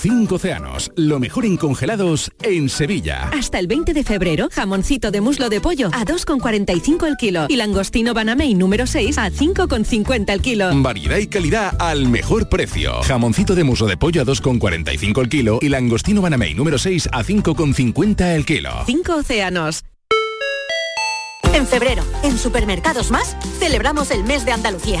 Cinco océanos, lo mejor en congelados en Sevilla. Hasta el 20 de febrero, jamoncito de muslo de pollo a 2,45 el kilo y langostino banamey número 6 a 5,50 el kilo. Variedad y calidad al mejor precio. Jamoncito de muslo de pollo a 2,45 el kilo y langostino banamey número 6 a 5,50 el kilo. Cinco océanos. En febrero, en Supermercados Más, celebramos el mes de Andalucía.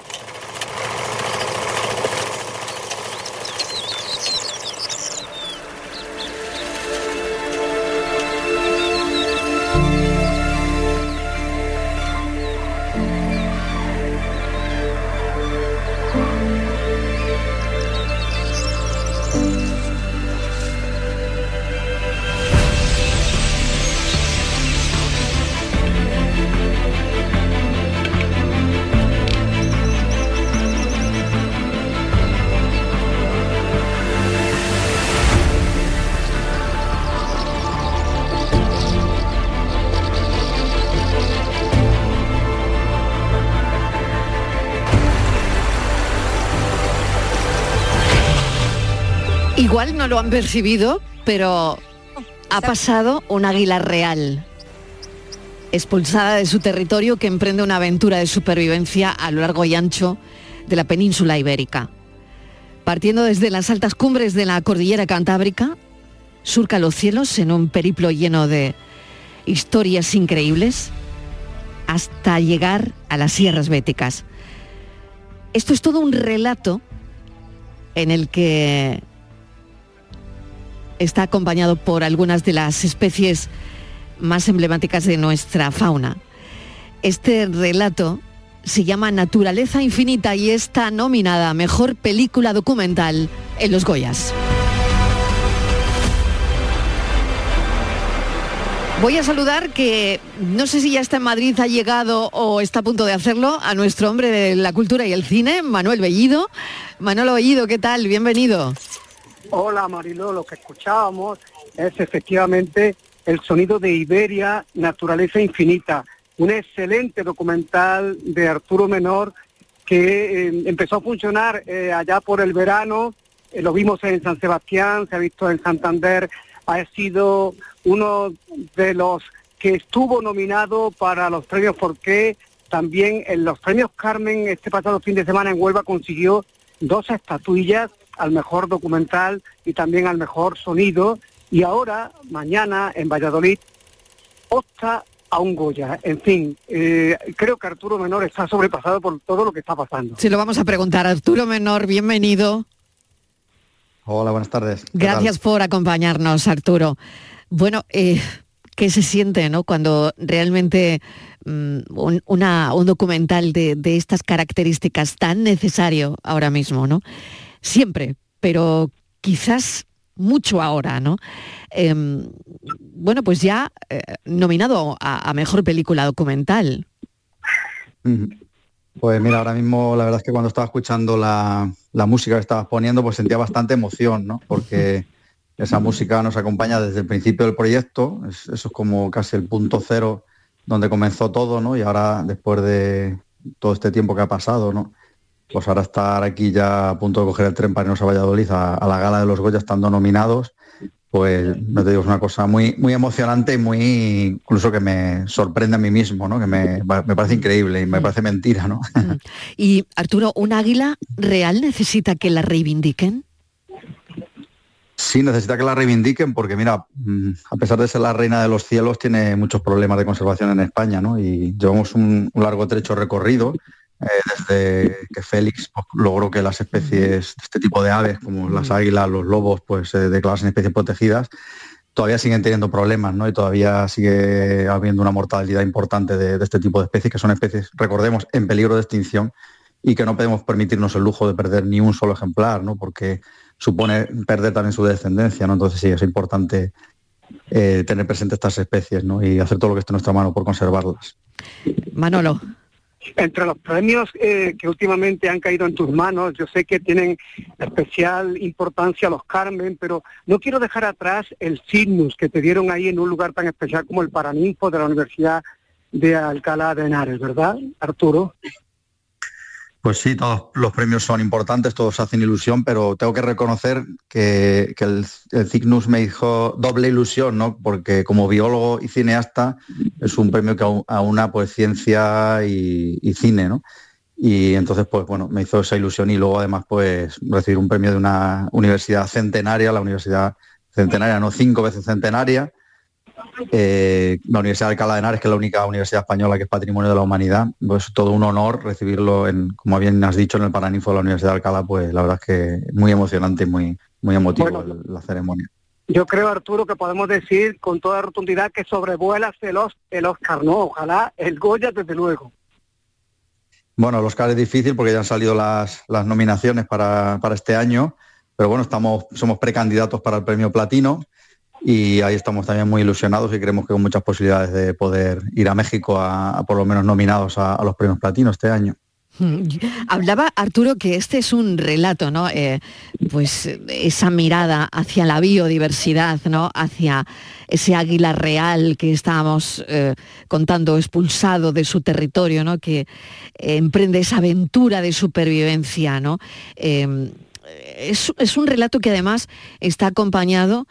Igual no lo han percibido, pero ha pasado un águila real, expulsada de su territorio que emprende una aventura de supervivencia a lo largo y ancho de la península ibérica. Partiendo desde las altas cumbres de la cordillera cantábrica, surca los cielos en un periplo lleno de historias increíbles hasta llegar a las sierras béticas. Esto es todo un relato en el que está acompañado por algunas de las especies más emblemáticas de nuestra fauna. Este relato se llama Naturaleza Infinita y está nominada a Mejor Película Documental en los Goyas. Voy a saludar que no sé si ya está en Madrid, ha llegado o está a punto de hacerlo, a nuestro hombre de la cultura y el cine, Manuel Bellido. Manuel Bellido, ¿qué tal? Bienvenido. Hola Mariló, lo que escuchábamos es efectivamente el sonido de Iberia, Naturaleza Infinita, un excelente documental de Arturo Menor que eh, empezó a funcionar eh, allá por el verano, eh, lo vimos en San Sebastián, se ha visto en Santander, ha sido uno de los que estuvo nominado para los premios Forqué, también en los premios Carmen este pasado fin de semana en Huelva consiguió dos estatuillas al mejor documental y también al mejor sonido. Y ahora, mañana, en Valladolid, opta a un Goya. En fin, eh, creo que Arturo Menor está sobrepasado por todo lo que está pasando. Se lo vamos a preguntar. Arturo Menor, bienvenido. Hola, buenas tardes. Gracias por acompañarnos, Arturo. Bueno, eh, ¿qué se siente ¿no? cuando realmente mm, un, una- un documental de, de estas características tan necesario ahora mismo, ¿no? Siempre, pero quizás mucho ahora, ¿no? Em, bueno, pues ya eh, nominado a, Mejor Película Documental. Pues mira, ahora mismo la verdad es que cuando estaba escuchando la, la música que estabas poniendo, pues sentía bastante emoción, ¿no? Porque esa música nos acompaña desde el principio del proyecto, es- eso es como casi el punto cero donde comenzó todo, ¿no? Y ahora, después de todo este tiempo que ha pasado, ¿no? Pues ahora estar aquí ya a punto de coger el tren para irnos a Valladolid a, a la gala de los Goya estando nominados, pues no te digo, es una cosa muy, muy emocionante y muy incluso que me sorprende a mí mismo, ¿no? Que me, me parece increíble y me parece mentira, ¿no? Y Arturo, ¿un águila real necesita que la reivindiquen? Sí, necesita que la reivindiquen porque, mira, mm, a pesar de ser la reina de los cielos, tiene muchos problemas de conservación en España, ¿no? Y llevamos un, un largo trecho recorrido desde que Félix pues, logró que las especies de este tipo de aves, como las águilas, los lobos, pues se declarasen especies protegidas. Todavía siguen teniendo problemas, ¿no? Y todavía sigue habiendo una mortalidad importante de, de este tipo de especies, que son especies, recordemos, en peligro de extinción y que no podemos permitirnos el lujo de perder ni un solo ejemplar, ¿no? Porque supone perder también su descendencia, ¿no? Entonces sí, es importante eh, tener presente estas especies, ¿no? Y hacer todo lo que esté en nuestra mano por conservarlas. Manolo. Entre los premios eh, que últimamente han caído en tus manos, yo sé que tienen especial importancia los Carmen, pero no quiero dejar atrás el Cygnus que te dieron ahí en un lugar tan especial como el Paraninfo de la Universidad de Alcalá de Henares, ¿verdad, Arturo? Pues sí, todos los premios son importantes, todos hacen ilusión, pero tengo que reconocer que, el, el me hizo doble ilusión, ¿no? Porque como biólogo y cineasta es un premio que aúna pues ciencia y, y cine, ¿no? Y entonces, pues bueno, me hizo esa ilusión y luego además pues recibir un premio de una universidad centenaria, la universidad centenaria, no cinco veces centenaria, eh, la Universidad de Alcalá de Henares, que es la única universidad española que es patrimonio de la humanidad, pues todo un honor recibirlo, en, como bien has dicho, en el Paraninfo de la Universidad de Alcalá, pues la verdad es que es muy emocionante y muy, muy emotivo Bueno. la ceremonia. Yo creo, Arturo, que podemos decir con toda rotundidad que sobrevuelas el, Os- el Oscar, ¿no? Ojalá el Goya, desde luego. Bueno, el Oscar es difícil porque ya han salido las, las nominaciones para, para este año, pero bueno, estamos, somos precandidatos para el premio Platino y ahí estamos también muy ilusionados y creemos que con muchas posibilidades de poder ir a México a, por lo menos nominados a, los premios Platino este año. Mm, Hablaba Arturo que este es un relato, ¿no? Eh, pues esa mirada hacia la biodiversidad, ¿no? Hacia ese águila real que estábamos eh, contando, expulsado de su territorio, ¿no? Que eh, emprende esa aventura de supervivencia, ¿no? Es, es un relato que además está acompañado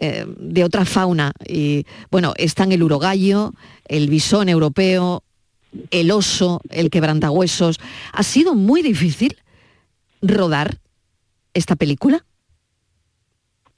eh, de otra fauna. Y bueno, están el urogallo, el bisón europeo, el oso, el quebrantahuesos. ¿Ha sido muy difícil rodar esta película?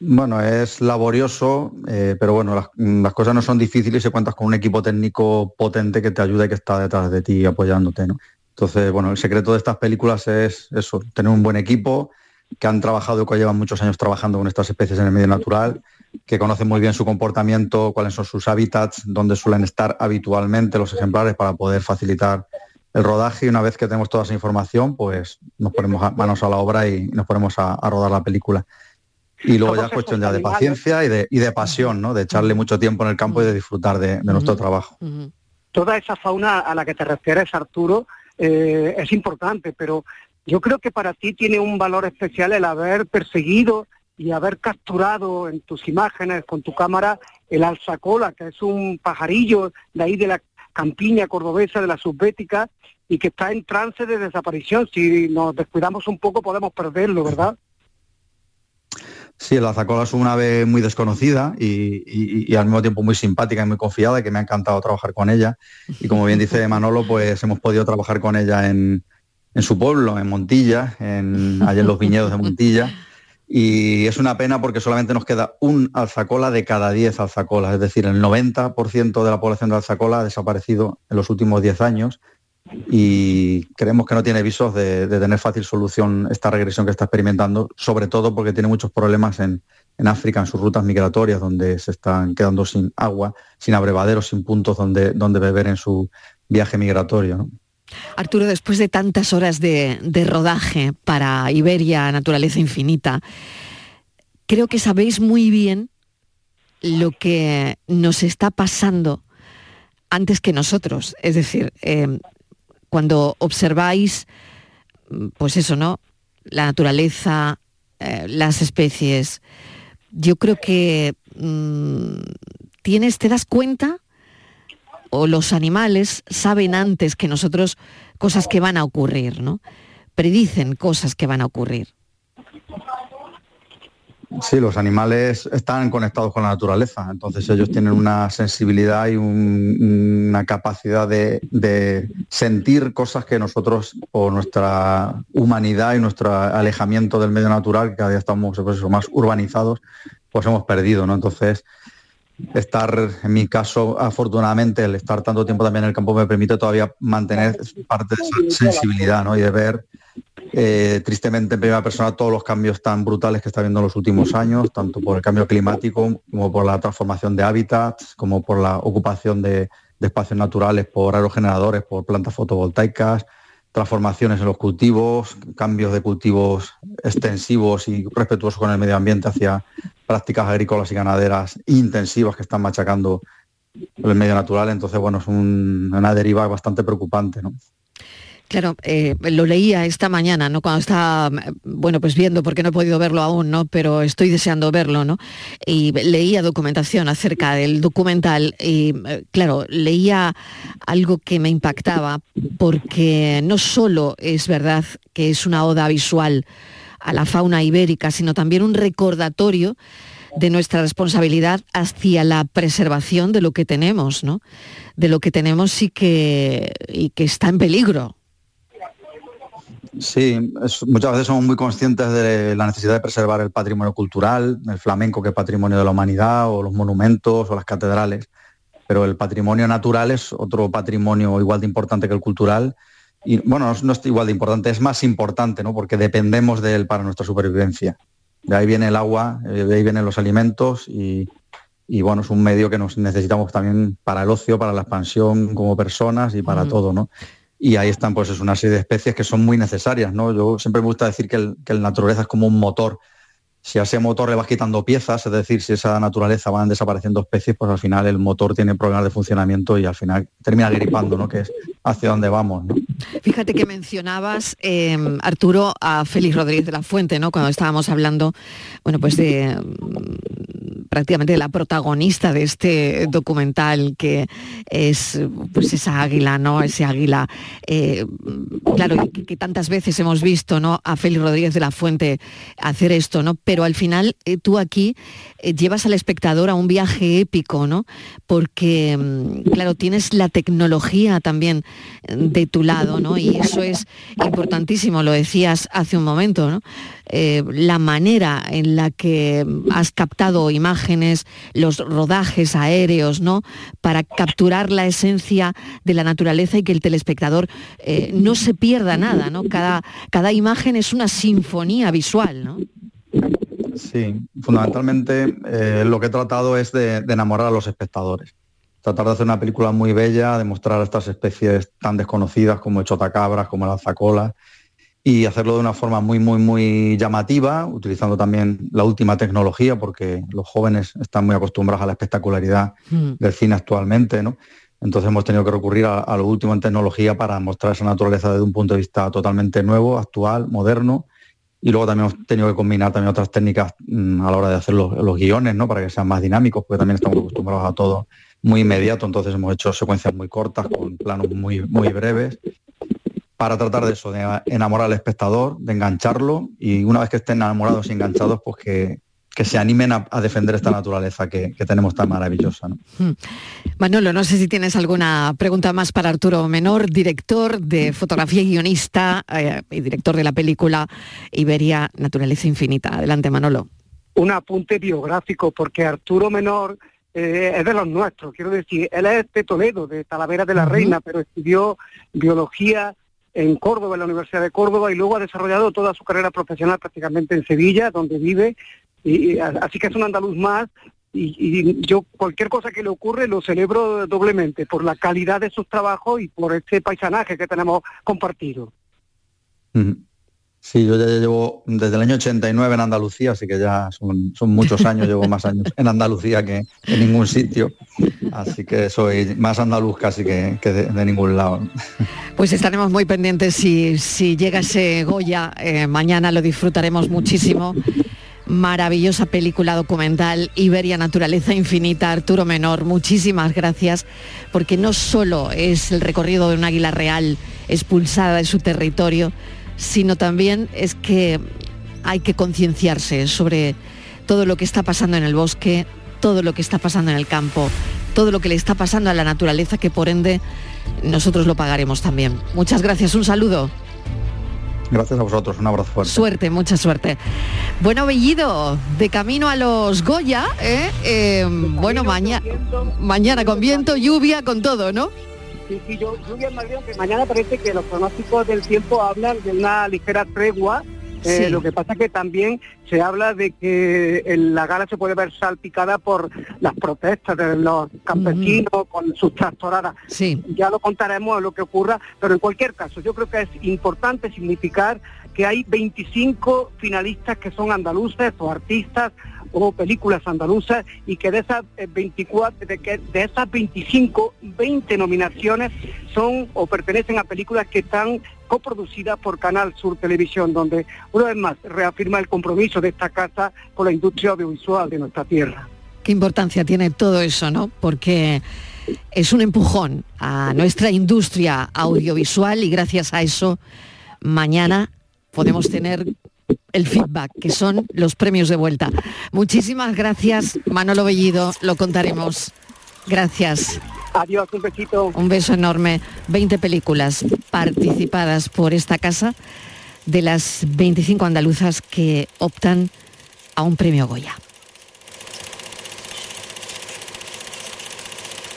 Bueno, es laborioso, eh, pero bueno, las, cosas no son difíciles si cuentas con un equipo técnico potente que te ayuda y que está detrás de ti apoyándote, ¿no? Entonces, bueno, el secreto de estas películas es eso, tener un buen equipo, que han trabajado, que llevan muchos años trabajando con estas especies en el medio natural, que conocen muy bien su comportamiento, cuáles son sus hábitats, dónde suelen estar habitualmente los ejemplares para poder facilitar el rodaje y una vez que tenemos toda esa información, pues nos ponemos a- manos a la obra y nos ponemos a, a rodar la película. Y luego ya es cuestión ya de paciencia y de, y de pasión, ¿no? De echarle mucho tiempo en el campo y de disfrutar de, de nuestro trabajo. toda esa fauna a la que te refieres, Arturo, eh, es importante, pero yo creo que para ti tiene un valor especial el haber perseguido y haber capturado en tus imágenes con tu cámara el alzacola, que es un pajarillo de ahí de la campiña cordobesa de la subbética y que está en trance de desaparición. Si nos descuidamos un poco podemos perderlo, ¿verdad? Sí, el azacola es una ave muy desconocida y al mismo tiempo muy simpática y muy confiada, que me ha encantado trabajar con ella. Y como bien dice Manolo, pues hemos podido trabajar con ella en, en su pueblo, en Montilla, en, allá en los viñedos de Montilla. Y es una pena porque solamente nos queda un alzacola de cada 10 alzacolas, es decir, el 90% de la población de alzacola ha desaparecido en los últimos 10 años y creemos que no tiene visos de, tener fácil solución esta regresión que está experimentando, sobre todo porque tiene muchos problemas en, África, en sus rutas migratorias, donde se están quedando sin agua, sin abrevaderos, sin puntos donde, donde beber en su viaje migratorio. Arturo, después de tantas horas de, rodaje para Iberia, Naturaleza Infinita, creo que sabéis muy bien lo que nos está pasando antes que nosotros. Es decir, eh, cuando observáis, pues eso, ¿no? La naturaleza, eh, las especies, yo creo que mm, tienes, te das cuenta o los animales saben antes que nosotros cosas que van a ocurrir, ¿no? Predicen cosas que van a ocurrir. Sí, los animales están conectados con la naturaleza, entonces ellos tienen una sensibilidad y una capacidad de, sentir cosas que nosotros, o nuestra humanidad y nuestro alejamiento del medio natural, que cada día estamos pues más urbanizados, pues hemos perdido, ¿no? Entonces, estar, en mi caso, afortunadamente, el estar tanto tiempo también en el campo me permite todavía mantener parte de esa sensibilidad, ¿no? Y de ver eh, tristemente en primera persona todos los cambios tan brutales que está viendo en los últimos años, tanto por el cambio climático como por la transformación de hábitats, como por la ocupación de, espacios naturales por aerogeneradores, por plantas fotovoltaicas, transformaciones en los cultivos, cambios de cultivos extensivos y respetuosos con el medio ambiente hacia prácticas agrícolas y ganaderas intensivas que están machacando el medio natural. Entonces, bueno, es una deriva bastante preocupante. ¿no? Claro, eh, lo leía esta mañana, ¿no? Cuando estaba, bueno, pues viendo, porque no he podido verlo aún, ¿no? Pero estoy deseando verlo, ¿no? Y leía documentación acerca del documental y, claro, leía algo que me impactaba, porque no solo es verdad que es una oda visual a la fauna ibérica, sino también un recordatorio de nuestra responsabilidad hacia la preservación de lo que tenemos, ¿no? De lo que tenemos y que, y que está en peligro. Sí, muchas veces somos muy conscientes de la necesidad de preservar el patrimonio cultural, el flamenco que es patrimonio de la humanidad, o los monumentos o las catedrales, pero el patrimonio natural es otro patrimonio igual de importante que el cultural. Y bueno, no es igual de importante, es más importante, ¿no? Porque dependemos de él para nuestra supervivencia. De ahí viene el agua, eh, de ahí vienen los alimentos y, y bueno, es un medio que nos necesitamos también para el ocio, para la expansión como personas y para todo, ¿no? Y ahí están pues es una serie de especies que son muy necesarias, ¿no? Yo siempre me gusta decir que, el, que la naturaleza es como un motor. Si a ese motor le vas quitando piezas, es decir, si esa naturaleza van desapareciendo especies, pues al final el motor tiene problemas de funcionamiento y al final termina gripando, ¿no? Que es hacia dónde vamos. Fíjate que mencionabas, em, Arturo, a Félix Rodríguez de la Fuente, ¿no? Cuando estábamos hablando, bueno, pues de prácticamente la protagonista de este documental que es pues esa águila, ¿no? Ese águila, eh, claro, que, tantas veces hemos visto, ¿no? A Félix Rodríguez de la Fuente hacer esto, ¿no? Pero al final eh, tú aquí eh, llevas al espectador a un viaje épico, ¿no? Porque, mm, claro, tienes la tecnología también de tu lado, ¿no? Y eso es importantísimo, lo decías hace un momento, ¿no? La manera en la que has captado imágenes, los rodajes aéreos, ¿no? Para capturar la esencia de la naturaleza y que el telespectador eh, no se pierda nada, ¿no? Cada, cada imagen es una sinfonía visual, ¿no? Sí, fundamentalmente eh, lo que he tratado es de, enamorar a los espectadores. Tratar de hacer una película muy bella, de mostrar estas especies tan desconocidas como el chotacabras, como el alzacola, y hacerlo de una forma muy, muy, muy llamativa, utilizando también la última tecnología, porque los jóvenes están muy acostumbrados a la espectacularidad mm. del cine actualmente, ¿no? Entonces hemos tenido que recurrir a, lo último en tecnología para mostrar esa naturaleza desde un punto de vista totalmente nuevo, actual, moderno. Y luego también hemos tenido que combinar también otras técnicas mm, a la hora de hacer los, los, guiones, ¿no? Para que sean más dinámicos, porque también estamos acostumbrados a todo muy inmediato. Entonces hemos hecho secuencias muy cortas, con planos muy, muy breves para tratar de eso, de enamorar al espectador, de engancharlo y una vez que estén enamorados y enganchados, pues que, que se animen a, defender esta naturaleza que, tenemos tan maravillosa. Hmm. Manolo, no sé si tienes alguna pregunta más para Arturo Menor, director de fotografía y guionista eh, y director de la película Iberia Naturaleza Infinita. Adelante, Manolo. Un apunte biográfico, porque Arturo Menor eh, es de los nuestros, quiero decir, él es de Toledo, de Talavera de la Reina, pero estudió biología en Córdoba, en la Universidad de Córdoba, y luego ha desarrollado toda su carrera profesional prácticamente en Sevilla, donde vive, y, así que es un andaluz más, y, yo cualquier cosa que le ocurre lo celebro doblemente, por la calidad de sus trabajos y por este paisanaje que tenemos compartido. Sí, yo ya llevo desde el año 89 en Andalucía, así que ya son, muchos años, llevo más años en Andalucía que en ningún sitio, así que soy más andaluz casi que, de, ningún lado. Pues estaremos muy pendientes si, llega ese Goya, eh, mañana lo disfrutaremos muchísimo. Maravillosa película documental, Iberia Naturaleza Infinita, Arturo Menor, muchísimas gracias, porque no solo es el recorrido de un águila real expulsada de su territorio, sino también es que hay que concienciarse sobre todo lo que está pasando en el bosque, todo lo que está pasando en el campo, todo lo que le está pasando a la naturaleza, que por ende nosotros lo pagaremos también. Muchas gracias, un saludo. Gracias a vosotros, un abrazo fuerte. Suerte, mucha suerte. Bueno, Bellido, de camino a los Goya, ¿eh? eh bueno, mañana, mañana con viento, lluvia, con todo, ¿no? Sí, sí, yo, lluvia en Madrid, aunque mañana parece que los pronósticos del tiempo hablan de una ligera tregua. Eh, lo que pasa es que también se habla de que la gala se puede ver salpicada por las protestas de los campesinos con sus tractoradas. Sí. Ya lo contaremos lo que ocurra, pero en cualquier caso yo creo que es importante significar que hay 25 finalistas que son andaluces o artistas o películas andaluzas y que de esas 24, eh, de, que de esas 25, 20 nominaciones son o pertenecen a películas que están coproducidas por Canal Sur Televisión, donde una vez más reafirma el compromiso de esta casa con la industria audiovisual de nuestra tierra. Qué importancia tiene todo eso, ¿no? Porque es un empujón a nuestra industria audiovisual y gracias a eso mañana podemos tener el feedback, que son los premios de vuelta. Muchísimas gracias, Manolo Bellido, lo contaremos. Gracias. Adiós, un besito. Un beso enorme. 20 películas participadas por esta casa de las 25 andaluzas que optan a un premio Goya.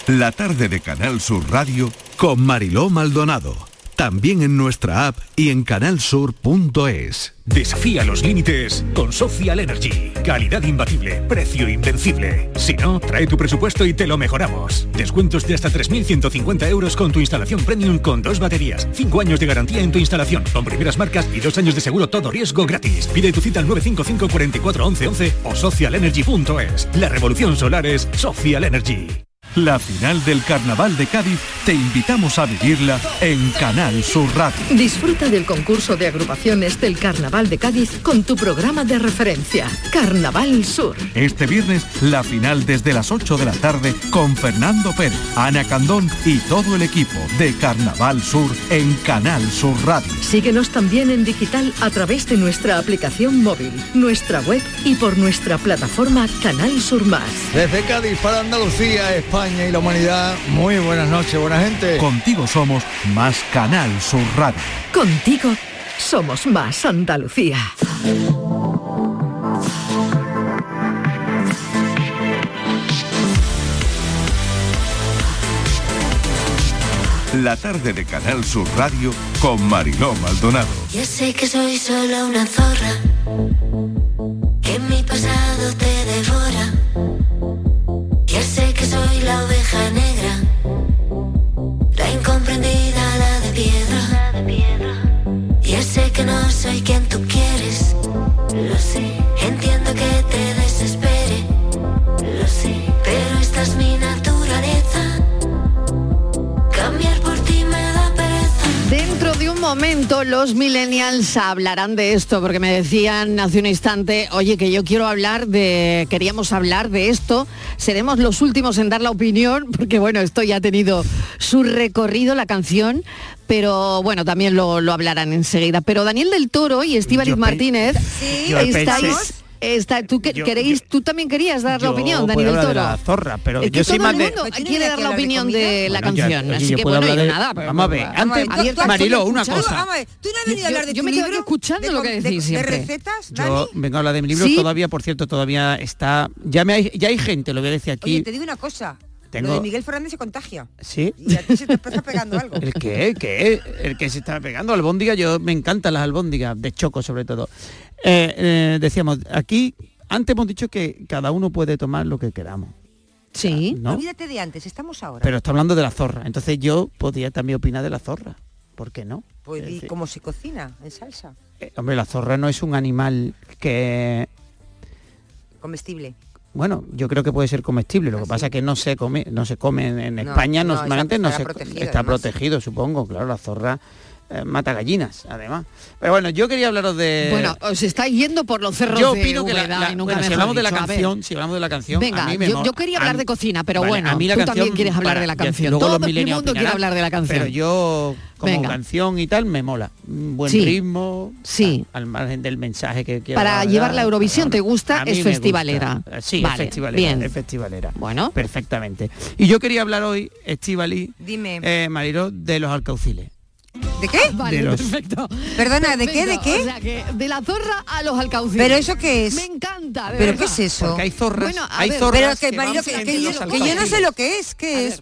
La tarde de Canal Sur Radio con Mariló Maldonado también en nuestra app y en canalsur.es. Desafía los límites con Social Energy. Calidad imbatible, precio invencible. Si no, trae tu presupuesto y te lo mejoramos. Descuentos de hasta 3.150 euros con tu instalación premium con dos baterías. Cinco años de garantía en tu instalación, con primeras marcas y dos años de seguro todo riesgo gratis. Pide tu cita al 955 44 11 o socialenergy.es. La revolución solar es Social Energy. La final del Carnaval de Cádiz te invitamos a vivirla en Canal Sur Radio. Disfruta del concurso de agrupaciones del Carnaval de Cádiz con tu programa de referencia, Carnaval Sur. Este viernes, la final desde las 8 de la tarde con Fernando Pérez, Ana Candón y todo el equipo de Carnaval Sur en Canal Sur Radio. Síguenos también en digital a través de nuestra aplicación móvil, nuestra web y por nuestra plataforma Canal Sur Más. Desde Cádiz para Andalucía, España y la humanidad. Muy buenas noches, buena gente. Contigo somos más Canal Sur Radio. Contigo somos más Andalucía. La tarde de Canal Sur Radio con Mariló Maldonado. Ya sé que soy solo una zorra, hablarán de esto, porque me decían hace un instante, oye, que yo quiero hablar de, queríamos hablar de esto, seremos los últimos en dar la opinión, porque bueno, esto ya ha tenido su recorrido, la canción, pero bueno, también lo, hablarán enseguida. Pero Daniel del Toro y Estíbaliz Martínez, estáis Está, tú, que- Yo- queréis, tú también querías dar la opinión, Dani puedo del hablar de Toro. la zorra, pero Es que yo soy todo más el de... mundo quiere dar la opinión de la Bueno, canción, así yo que bueno, de- nada. pero- Vamos a ver, antes, Marilo, una cosa. vamos a ver, Tú no has venido a hablar de yo tu me libro, escuchando lo que decís de recetas, Yo vengo a hablar de mi libro Sí. todavía, por cierto, todavía está... Ya, me hay, ya hay gente, lo voy a decir aquí. Oye, te digo una cosa. Tengo- Lo de Miguel Fernández se contagia. ¿Sí? Y a ti se te está pegando algo. ¿El qué? ¿El qué? El que se está pegando albóndiga, yo me encantan las albóndigas, de choco sobre todo. Eh, eh, decíamos, aquí, antes hemos dicho que cada uno puede tomar lo que queramos. Sí. ¿no? Olvídate de antes, estamos ahora. Pero está hablando de la zorra. Entonces yo podría también opinar de la zorra. ¿Por qué no? Pues, Es ¿y decir, cómo se cocina? ¿En salsa? eh, hombre, la zorra no es un animal que... Comestible. Bueno, yo creo que puede ser comestible. Lo que pasa es que no se come, no se come en, en No, España. no, normalmente está- no estará se protegido, está además. protegido, supongo. Claro, la zorra mata gallinas, además. Pero bueno, yo quería hablaros de. Bueno, os estáis yendo por los cerros yo de opino que la, la- y nunca bueno, si hablamos de la canción, si hablamos de la canción, Venga, a mí me yo, quería hablar de cocina, pero Vale, bueno, a mí la tú canción, también quieres hablar para- de la canción. luego Todo los el mundo quiere hablar de la canción. Pero yo, como Venga. canción y tal, me mola. Un buen Sí. ritmo, Sí. al margen del mensaje que quiero Para dar, llevarla a Eurovisión, ¿te gusta? Es me gusta. festivalera. Sí, Vale, es festivalera. bien. Es festivalera. Bueno. Perfectamente. Y yo quería hablar hoy, Estivali, Dime. eh, Marilo, de los alcauciles. ¿De qué? Vale, de los- perfecto. Perdona, ¿de qué? ¿De qué? O sea, que de la zorra a los alcauciles. ¿Pero eso qué es? Me encanta, de ¿Pero qué verdad. es eso? Porque hay zorras, Bueno, hay ver, zorras Pero que, que Marilo, van que, que yo, que yo no sé lo que es. ¿Qué es?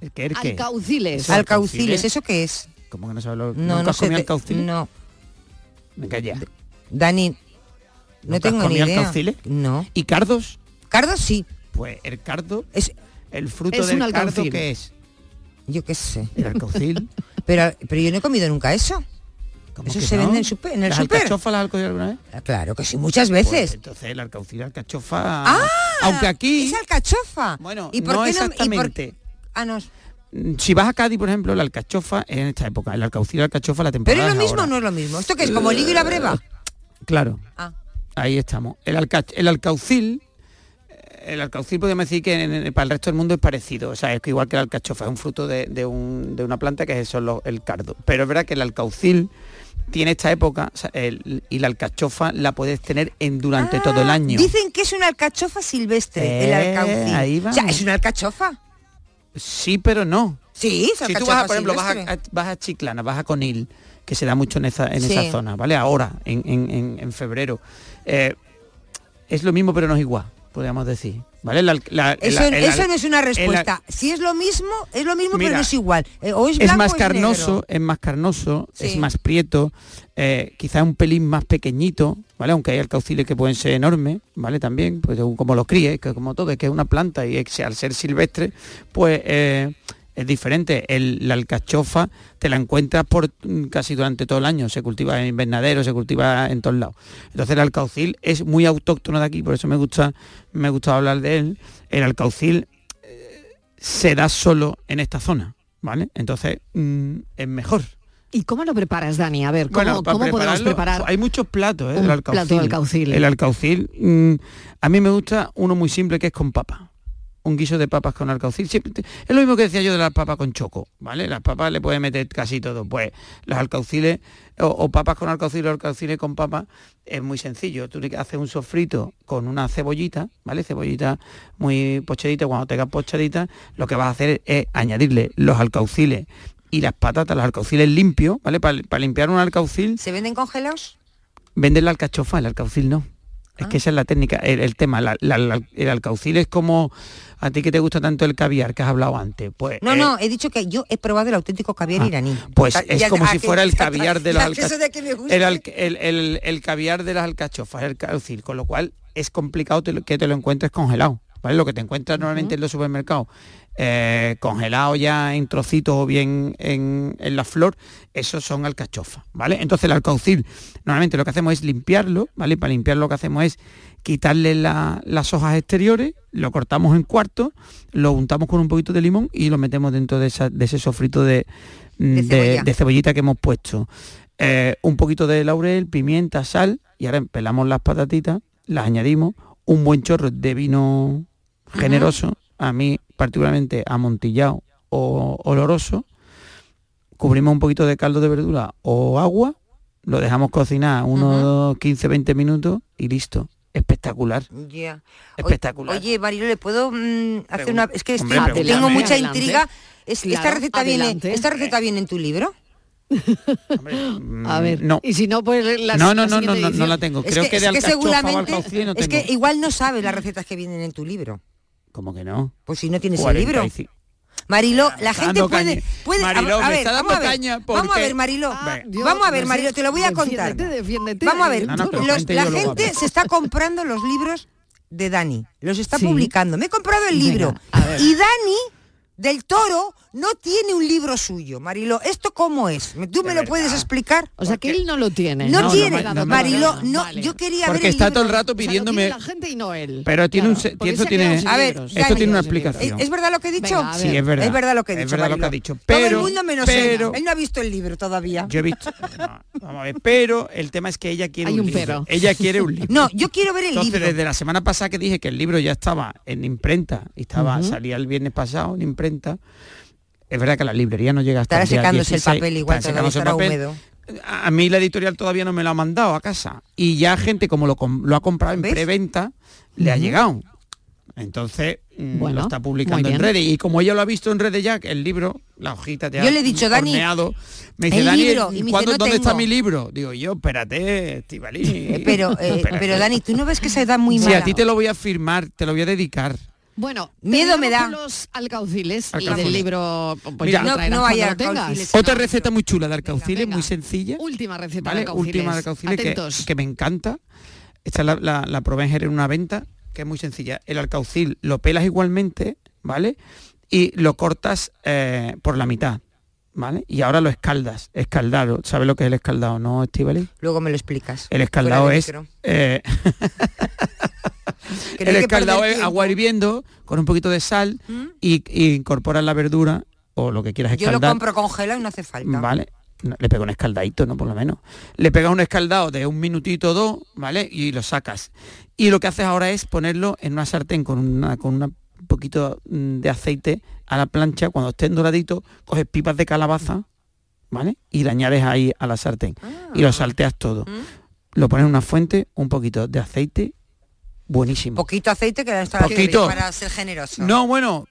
¿El qué? ¿El qué? Alcauciles. Eso, Alcauciles, ¿eso qué es? ¿Cómo que no sabes lo No, ¿Nunca no has sé. alcauciles? No. Venga ya. Dani, no ¿Nunca has tengo ni comido idea. alcauciles? No. ¿Y cardos? Cardo sí. Pues el cardo, Es, el fruto Es del un cardo. ¿qué es? yo qué sé. El alcaucil. Pero, pero yo no he comido nunca eso. ¿Cómo Eso que se no? vende en, super- en el ¿Las super. alcachofas las has comido alguna vez? Ah, Claro que sí, muchas Pues, veces. entonces el alcaucil, alcachofa... ¡Ah! Aunque aquí... Es alcachofa. Bueno, ¿Y por no qué por- exactamente. Ah, no. Mm, Si vas a Cádiz, por ejemplo, la alcachofa es en esta época. El alcaucil, alcachofa la Pero temporada es lo mismo o no es lo mismo. ¿Esto qué es? ¿Como el higo y la breva? Claro. Ah. Ahí estamos. El, alca- el alcaucil, eh, el alcaucil podemos decir que en- en- para el resto del mundo es parecido. O sea, es que igual que la alcachofa, es un fruto de, de un- de una planta que es eso, el cardo. Pero es verdad que el alcaucil tiene esta época o sea, el- y la alcachofa la puedes tener en durante todo el año. Dicen que es una alcachofa silvestre, el Eh, alcaucil. ahí O sea, vamos. es una alcachofa. Sí, pero no. Sí, Si tú vas, a, por ejemplo, vas a, a- vas a Chiclana, vas a Conil, que se da mucho en esa, en Sí. esa zona, ¿vale? Ahora, en, en- en- en febrero. Eh, es lo mismo, pero no es igual, podríamos decir. ¿Vale? La- la- Eso, la- el- eso no es una respuesta. Si es lo mismo, es lo mismo, pero no es igual. Eh, O es, más o carnoso, es más carnoso, Sí. es más prieto, eh, quizás un pelín más pequeñito, ¿vale? Aunque hay alcauciles que pueden ser enormes, ¿vale? También, pues según como lo críes, que como todo, es que es una planta y al ser silvestre, pues eh, es diferente. El- la alcachofa te la encuentras por mm, casi durante todo el año, se cultiva en invernaderos, se cultiva en todos lados. Entonces el alcaucil es muy autóctono de aquí, por eso me gusta, me gusta hablar de él. El alcaucil eh, se da solo en esta zona, ¿vale? Entonces mm, es mejor. ¿Y cómo lo preparas, Dani? A ver, ¿cómo, Bueno, cómo podemos preparar? Hay muchos platos, ¿eh? un el alcaucil. plato de alcaucil? El alcaucil, mm, a mí me gusta uno muy simple que es con papa. Un guiso de papas con alcaucil. Siempre es lo mismo que decía yo de las papas con choco, ¿vale? Las papas le puedes meter casi todo. Pues los alcauciles, o, o papas con alcaucil o alcauciles con papas, es muy sencillo. Tú haces un sofrito con una cebollita, ¿vale? Cebollita muy pochadita. Cuando tengas pochadita, lo que vas a hacer es añadirle los alcauciles y las patatas, los alcauciles limpios, ¿vale? Para, para limpiar un alcaucil, ¿Se venden congelados? venden la alcachofa, el alcaucil no. Es que esa es la técnica, el, el tema. la- la- la- el alcaucil es como a ti que te gusta tanto el caviar que has hablado antes. Pues, No, eh, no, he dicho que yo he probado el auténtico caviar Ah, iraní. Pues es como ah, si fuera el caviar de las alcachofas. El, el- caviar de las alcachofas, el alcaucil, con lo cual es complicado te que te lo encuentres congelado. ¿vale? Lo que te encuentras normalmente en los supermercados, eh, congelado ya en trocitos o bien en, en la flor, esos son alcachofas, ¿vale? Entonces el alcaucil, normalmente lo que hacemos es limpiarlo, ¿vale? Para limpiarlo lo que hacemos es quitarle la- las hojas exteriores, lo cortamos en cuartos, lo untamos con un poquito de limón y lo metemos dentro de, esa- de ese sofrito de, de cebollita que hemos puesto. Eh, un poquito de laurel, pimienta, sal y ahora pelamos las patatitas, las añadimos, un buen chorro de vino generoso, a mí particularmente amontillado o oloroso, cubrimos un poquito de caldo de verdura o agua, lo dejamos cocinar unos 15-20 minutos y listo. espectacular. Ya. Espectacular. Oye, Marilo, ¿le puedo mm, hacer una...? Es que estoy- Hombre, pregúntame. tengo mucha Adelante. intriga. Es- esta, Claro, receta viene. ¿Esta receta viene en tu libro? A ver, no. y si no, pues la No, no, la no, no, no, no la tengo. Es Creo que, que, es de que seguramente... no es que igual no sabes las recetas que vienen en tu libro. ¿Cómo que no? Pues si no tienes el libro. 45. Marilo, la está gente dando puede, puede Mariló, a, me ver, está vamos a ver, caña vamos a porque- ver, Marilo, Ah, Dios, vamos a ver, no sé, Marilo, te lo voy a contar. Defiéndete, defiéndete. Vamos a ver, No, no, los- la gente se está comprando los libros de Dani, los está Sí. publicando. Me he comprado el libro y Dani del Toro no tiene un libro suyo, Marilo. ¿Esto cómo es? ¿Tú me lo puedes explicar? O sea que él no lo tiene. No, tiene, no no, Vale. yo quería Porque ver el está libro. todo el rato O sea, lo pidiéndome... tiene la gente y no él. Pero tiene un... Claro, porque esto tiene... A ver. Esto Dani, tiene una explicación. ¿Es, es verdad lo que he dicho? Venga. Sí, es verdad. Es verdad lo que he dicho. Es verdad lo que ha dicho. Todo el Pero, mundo menos pero, él. Él no ha visto el libro todavía. yo he visto... no, vamos a ver, pero el tema es que ella quiere Hay un, un libro. pero. Ella quiere un libro. No, yo quiero ver el Entonces, libro. desde la semana pasada que dije que el libro ya estaba en imprenta y estaba salía el viernes pasado en imprenta, es verdad que la librería no llega hasta Estará el día secándose 16, el papel igual, todavía estará papel. húmedo. A mí la editorial todavía no me lo ha mandado a casa y ya gente como lo, ha comprado en ¿Ves? preventa le ha llegado. Entonces mm, Bueno, lo está publicando en redes y como ella lo ha visto en redes ya, el libro, la hojita ya Yo le he dicho, Dani, me dice, el Dani, libro", y me dice, ¿cuándo- "No ¿dónde está tengo". mi libro? Digo yo, espérate, Estivali. Eh, pero, eh, pero Dani, ¿tú no ves que se da muy Si mal? a ti te lo voy a firmar, te lo voy a dedicar. Bueno, Miedo me da. los alcauciles, y del libro pues Mira, ya lo no- no hay alcauciles. Otra receta muy chula de alcauciles, venga. muy sencilla. Última receta ¿vale? de alcauciles. Última de alcauciles que, Atentos. que me encanta. Esta la, la, la probé en Jerez en una venta, que es muy sencilla. El alcaucil lo pelas igualmente, ¿vale? Y lo cortas eh, por la mitad, ¿vale? Y ahora lo escaldas, escaldado. ¿Sabes lo que es el escaldado, no, Estivali? Luego me lo explicas. El escaldado es... eh, el escaldado es agua hirviendo con un poquito de sal ¿Mm? y, y incorporas la verdura o lo que quieras Yo lo escaldar. compro congelado y no hace falta. Vale. Le pega un escaldadito, ¿no? Por lo menos. Le pegas un escaldado de un minutito o dos, ¿vale? Y lo sacas. Y lo que haces ahora es ponerlo en una sartén con una con un poquito mm, de aceite a la plancha. Cuando estén doraditos, coges pipas de calabaza, ¿vale? Y le añades ahí a la sartén. Y Ah. lo salteas todo. ¿Mm? Lo pones en una fuente, un poquito de aceite, buenísimo. Poquito aceite que está Poquito. para ser generoso. No, bueno,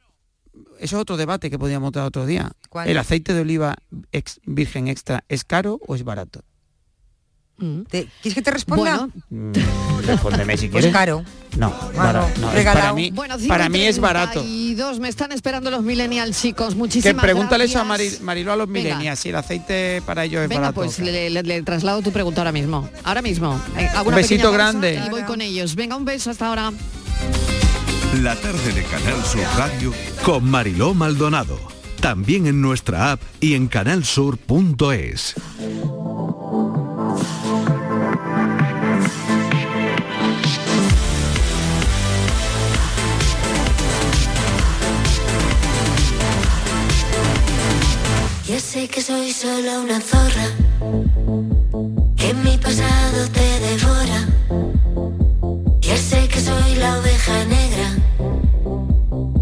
eso es otro debate que podíamos dar otro día. ¿Cuál? ¿El aceite de oliva ex- virgen extra es caro o es barato? Mm. ¿Te- ¿Quieres que te responda? Bueno, Mm, Respóndeme si pues quieres. caro. No, no, regalado. para mí, bueno, para mí es barato. Y dos, me están esperando los millennials, chicos. Que Muchísimas pregúntale eso a gracias. Mari- Mariló a los Venga. millennials, si el aceite para ellos es Venga, barato. pues le, le- le traslado tu pregunta ahora mismo. Ahora mismo. Eh, Un besito grande. Y voy con ellos. Venga, un beso hasta ahora. La tarde de Canal Sur Radio con Mariló Maldonado. También en nuestra app y en canalsur.es. Ya sé que soy solo una zorra, que mi pasado te devora. Ya sé que soy la oveja negra,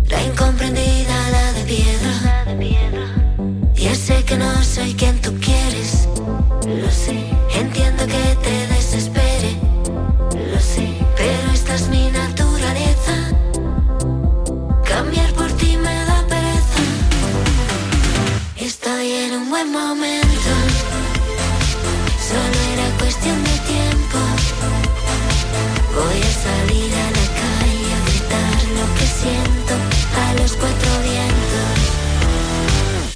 la incomprendida, la de piedra. Ya sé que no soy quien tú quieres, lo sé. Buen momento. Solo era cuestión de tiempo. Voy a salir a la calle a gritar lo que siento a los cuatro vientos.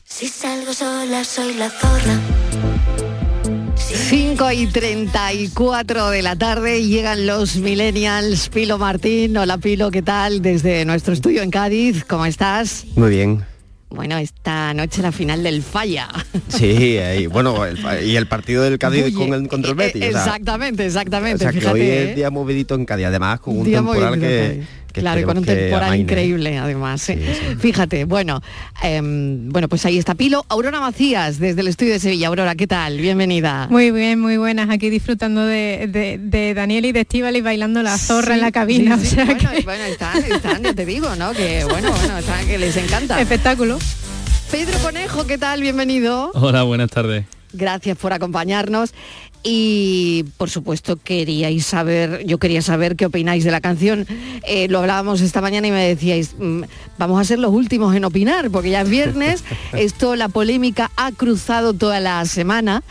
Si salgo sola soy la zorra. 5 y 34 de la tarde llegan los millennials. Pilo Martín, hola Pilo, ¿qué tal? Desde nuestro estudio en Cádiz, ¿cómo estás? Muy bien. Bueno, esta noche la final del Falla. Sí, bueno, el- y el partido del Cádiz Oye, con el, contra el Betis. sea, exactamente, o exactamente. sea, que fíjate, hoy ¿eh? es día movidito en Cádiz, además con un Día temporal que. Que claro, y con un temporal amaine. increíble además. ¿eh? Fíjate, bueno, em, bueno, pues ahí está Pilo. Aurora Macías, desde el estudio de Sevilla. Aurora, ¿qué tal? Bienvenida. Muy bien, muy buenas. Aquí disfrutando de, de, de Daniel y de Estíbal y bailando la zorra en la cabina. Sí, sí, o sea bueno, que- bueno, están, están, ya te digo, ¿no? Que bueno, bueno, están, que les encanta. Espectáculo. Pedro Conejo, ¿qué tal? Bienvenido. Hola, buenas tardes. Gracias por acompañarnos. Y por supuesto queríais saber, yo quería saber qué opináis de la canción. Eh, lo hablábamos esta mañana y me decíais, mm, vamos a ser los últimos en opinar, porque ya es viernes, esto, la polémica ha cruzado toda la semana.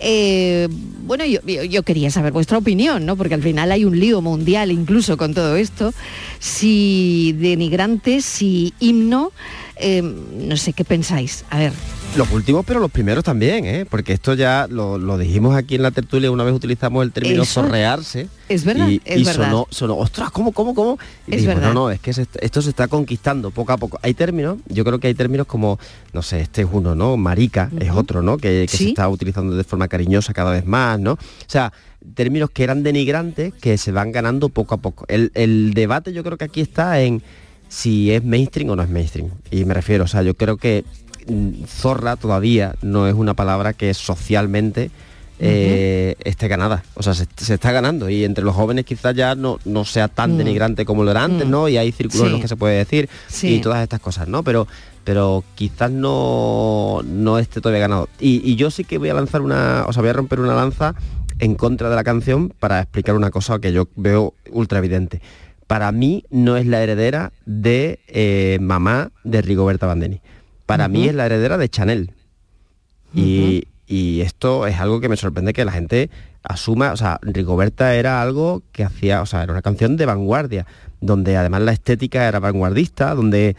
Eh, bueno, yo, yo- yo quería saber vuestra opinión, ¿no? Porque al final hay un lío mundial incluso con todo esto. Si denigrante, si himno, eh, no sé qué pensáis. A ver. Los últimos, pero los primeros también, ¿eh? Porque esto ya lo, lo dijimos aquí en la tertulia, una vez utilizamos el término Eso zorrearse. es verdad, Y, es y verdad. sonó, sonó, ostras, ¿cómo, cómo, cómo? Y Es dijimos, verdad. no, no, es que se esto se está conquistando poco a poco. Hay términos, yo creo que hay términos como, no sé, este es uno, ¿no? Marica es otro, ¿no? Que, que se está utilizando de forma cariñosa cada vez más, ¿no? O sea, términos que eran denigrantes que se van ganando poco a poco. El, el debate yo creo que aquí está en si es mainstream o no es mainstream. Y me refiero, o sea, yo creo que zorra todavía no es una palabra que socialmente eh, esté ganada. O sea, se, se está ganando y entre los jóvenes quizás ya no, no sea tan Mm. denigrante como lo era antes, Mm. ¿no? Y hay círculos en los que se puede decir Sí. y todas estas cosas, ¿no? Pero pero quizás no, no esté todavía ganado. Y, y yo sí que voy a lanzar una, o sea, voy a romper una lanza en contra de la canción para explicar una cosa que yo veo ultra evidente. Para mí no es la heredera de eh, mamá de Rigoberta Bandeni. Para mí es la heredera de Chanel. Y, y esto es algo que me sorprende que la gente asuma, o sea, Rigoberta era algo que hacía, o sea, era una canción de vanguardia, donde además la estética era vanguardista, donde,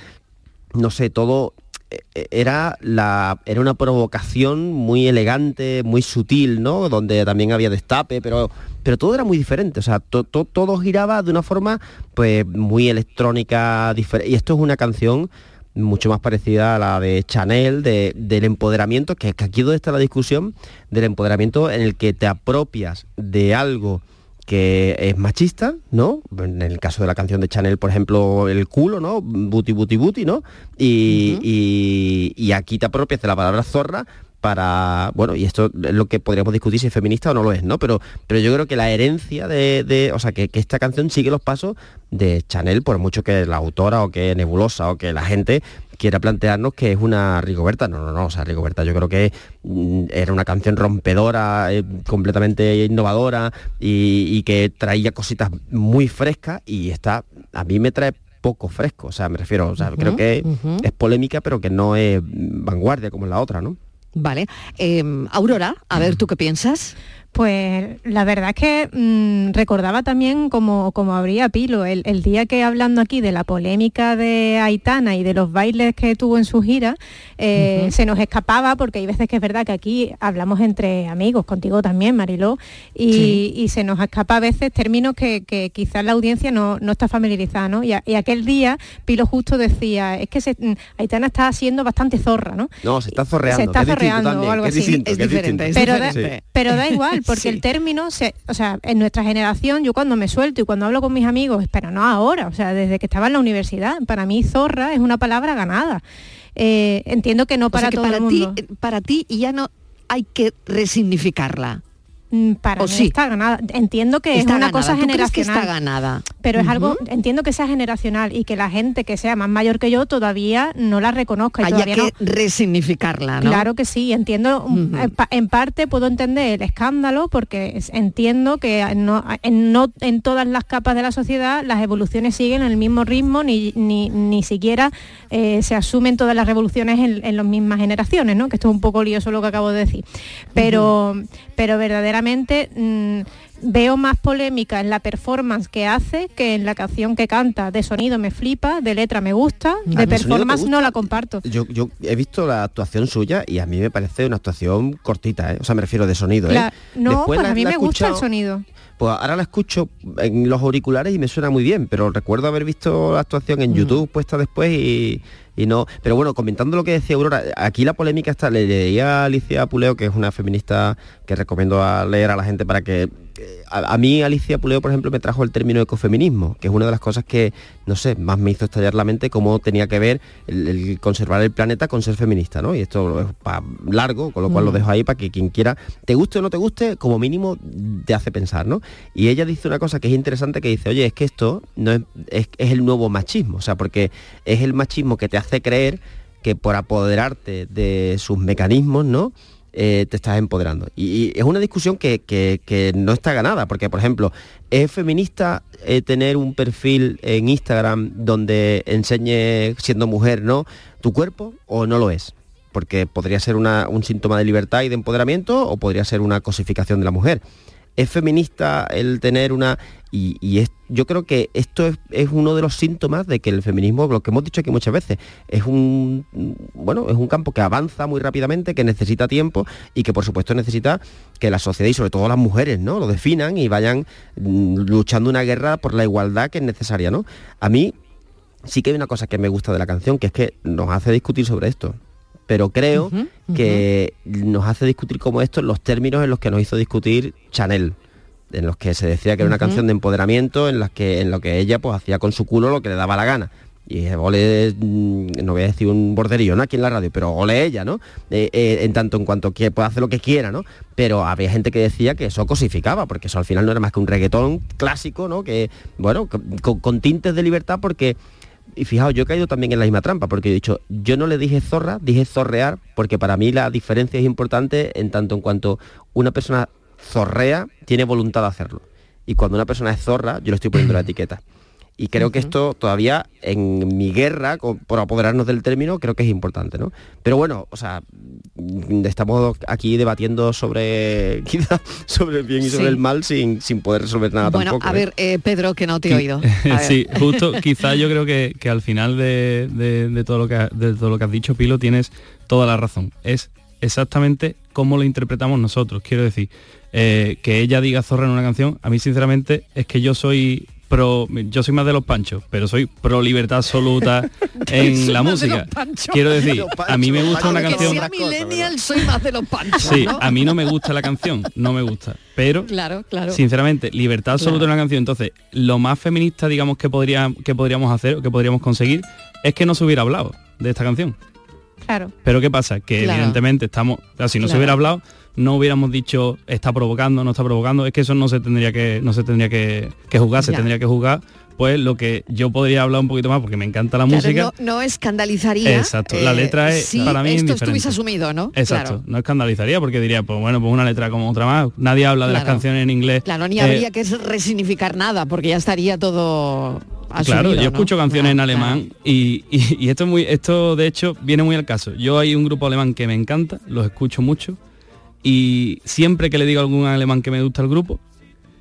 no sé, todo eh, eh, era la era una provocación muy elegante, muy sutil, ¿no? Donde también había destape, pero pero todo era muy diferente, o sea, to- to- todo giraba de una forma pues muy electrónica, diferente. Y esto es una canción mucho más parecida a la de Chanel, de- del empoderamiento, que, que aquí donde está la discusión, del empoderamiento en el que te apropias de algo que es machista, ¿no? En el caso de la canción de Chanel, por ejemplo, el culo, ¿no? Booty, booty, booty, ¿no? Y, y- y aquí te apropias de la palabra zorra para, bueno, y esto es lo que podríamos discutir si es feminista o no lo es, ¿no? Pero, pero yo creo que la herencia de, de- o sea, que, que esta canción sigue los pasos de Chanel, por mucho que la autora o que Nebulosa o que la gente quiera plantearnos que es una Rigoberta. No, no, no, o sea, Rigoberta yo creo que mm, era una canción rompedora, eh, completamente innovadora y, y que traía cositas muy frescas y esta a mí me trae poco fresco, o sea, me refiero, o sea, creo que es polémica, pero que no es vanguardia como la otra, ¿no? Vale. Eh, Aurora, a ver, ¿tú qué piensas? Pues la verdad es que mm, recordaba también como, como habría Pilo, el, el día que hablando aquí de la polémica de Aitana y de los bailes que tuvo en su gira, eh, se nos escapaba, porque hay veces que es verdad que aquí hablamos entre amigos, contigo también, Mariló, y, Sí. y se nos escapa a veces términos que, que quizás la audiencia no, no está familiarizada, ¿no? Y, a- y aquel día Pilo justo decía, es que se- mm, Aitana está siendo bastante zorra, ¿no? No, se está zorreando. Se está zorreando o algo es así. distinto, Es diferente, distinto. pero, da, Sí. pero da igual, porque Sí. el término, se, o sea, en nuestra generación, yo cuando me suelto y cuando hablo con mis amigos, pero no ahora, o sea, desde que estaba en la universidad, para mí zorra es una palabra ganada. Eh, entiendo que no O para sea, que todo para el mundo. ti, para ti ya no hay que resignificarla. Mm, Para ¿O mí sí? está ganada. Entiendo que Está es una ganada. cosa ¿Tú crees que generacional. está ganada? Pero es algo, entiendo que sea generacional y que la gente que sea más mayor que yo todavía no la reconozca. y Haya todavía que no- resignificarla, ¿no? Claro que sí, entiendo, mm, en pa- en parte puedo entender el escándalo porque entiendo que no en, no en todas las capas de la sociedad las evoluciones siguen en el mismo ritmo, ni, ni, ni siquiera eh, se asumen todas las revoluciones en, en las mismas generaciones, ¿no? que esto es un poco lioso lo que acabo de decir. Pero, pero verdaderamente mm, veo más polémica en la performance que hace que en la canción que canta. De sonido me flipa, de letra me gusta, de ¿de sonido te performance no la comparto. Yo, yo he visto la actuación suya y a mí me parece una actuación cortita, ¿eh? o sea, me refiero de sonido. ¿eh? La- no, Después pues la- a mí me gusta el sonido. Pues ahora la escucho en los auriculares y me suena muy bien, pero recuerdo haber visto la actuación Mm. en YouTube puesta después y, y no. Pero bueno, comentando lo que decía Aurora, aquí la polémica está, le leía a Alicia Puleo, que es una feminista que recomiendo a leer a la gente para que a, a mí Alicia Puleo, por ejemplo, me trajo el término ecofeminismo, que es una de las cosas que, no sé, más me hizo estallar la mente cómo tenía que ver el, el conservar el planeta con ser feminista, ¿no? Y esto es pa- largo, con lo cual lo Mm. dejo ahí para que quien quiera, te guste o no te guste, como mínimo te hace pensar, ¿no? Y ella dice una cosa que es interesante, que dice, oye, es que esto no es, es, es el nuevo machismo, o sea, porque es el machismo que te hace creer que por apoderarte de sus mecanismos, ¿no? Eh, te estás empoderando. Y, es una discusión que, que- que no está ganada, porque por ejemplo, ¿es feminista eh, tener un perfil en Instagram donde enseñe, siendo mujer, ¿no? tu cuerpo o no lo es? Porque podría ser una- un síntoma de libertad y de empoderamiento o podría ser una cosificación de la mujer. ¿Es feminista el tener una... Y, y es- yo creo que esto es, es uno de los síntomas de que el feminismo, lo que hemos dicho aquí muchas veces, es un, bueno, es un campo que avanza muy rápidamente, que necesita tiempo y que por supuesto necesita que la sociedad y sobre todo las mujeres, ¿no? Lo definan y vayan mm, luchando una guerra por la igualdad que es necesaria, ¿no? A mí sí que hay una cosa que me gusta de la canción, que es que nos hace discutir sobre esto. Pero creo que nos hace discutir como esto en los términos en los que nos hizo discutir Chanel en los que se decía que era una canción de empoderamiento en las que en lo que ella pues hacía con su culo lo que le daba la gana. Y ole mm, no voy a decir un borderío no aquí en la radio pero ole ella no Eh, eh, en tanto en cuanto que puede hacer lo que quiera no pero había gente que decía que eso cosificaba porque eso al final no era más que un reggaetón clásico no que bueno con, con tintes de libertad porque y fijaos, yo he caído también en la misma trampa, porque he dicho, yo no le dije zorra, dije zorrear, porque para mí la diferencia es importante en tanto en cuanto una persona zorrea, tiene voluntad de hacerlo. Y cuando una persona es zorra, yo le estoy poniendo la etiqueta. Y creo que esto todavía en mi guerra con- por apoderarnos del término creo que es importante, ¿no? Pero bueno, o sea, mm, estamos aquí debatiendo sobre quizá sobre el bien y sobre Sí. el mal sin, sin poder resolver nada Bueno, tampoco. a ¿eh? ver, eh, Pedro, que no te he oído. Sí, justo, quizás yo creo que, que al final de, de- de todo lo que, ha- de todo lo que has dicho, Pilo, tienes toda la razón. Es exactamente cómo lo interpretamos nosotros. Quiero decir, eh, que ella diga zorra en una canción, a mí sinceramente es que yo soy pro, yo soy más de los panchos, pero soy pro libertad absoluta en la música. Quiero decir, a mí me gusta una canción... sea millennial, soy más de los panchos, Sí, ¿no? a mí no me gusta la canción, no me gusta. Pero, Claro, claro. sinceramente, libertad absoluta en una canción. Entonces, lo más feminista, digamos, que, podría, que podríamos hacer o que podríamos conseguir es que no se hubiera hablado de esta canción. Claro. Pero ¿qué pasa? Que Claro. evidentemente estamos, o sea, si no se hubiera hablado, no hubiéramos dicho está provocando, no está provocando, es que eso no se tendría que, no se tendría que, que juzgar, se Ya. tendría que juzgar pues lo que yo podría hablar un poquito más porque me encanta la Claro, música. no, no escandalizaría. Exacto, la letra es- si para mí es esto estuviese asumido, ¿no? Exacto, Claro. no escandalizaría porque diría, pues bueno, pues una letra como otra más. Nadie habla de las canciones en inglés. Claro, ni Eh, habría que resignificar nada, porque ya estaría todo asumido, Claro, yo ¿no? escucho canciones en alemán y, y- y esto es muy, esto de hecho viene muy al caso. Yo hay un grupo alemán que me encanta, los escucho mucho y siempre que le digo a algún alemán que me gusta el grupo,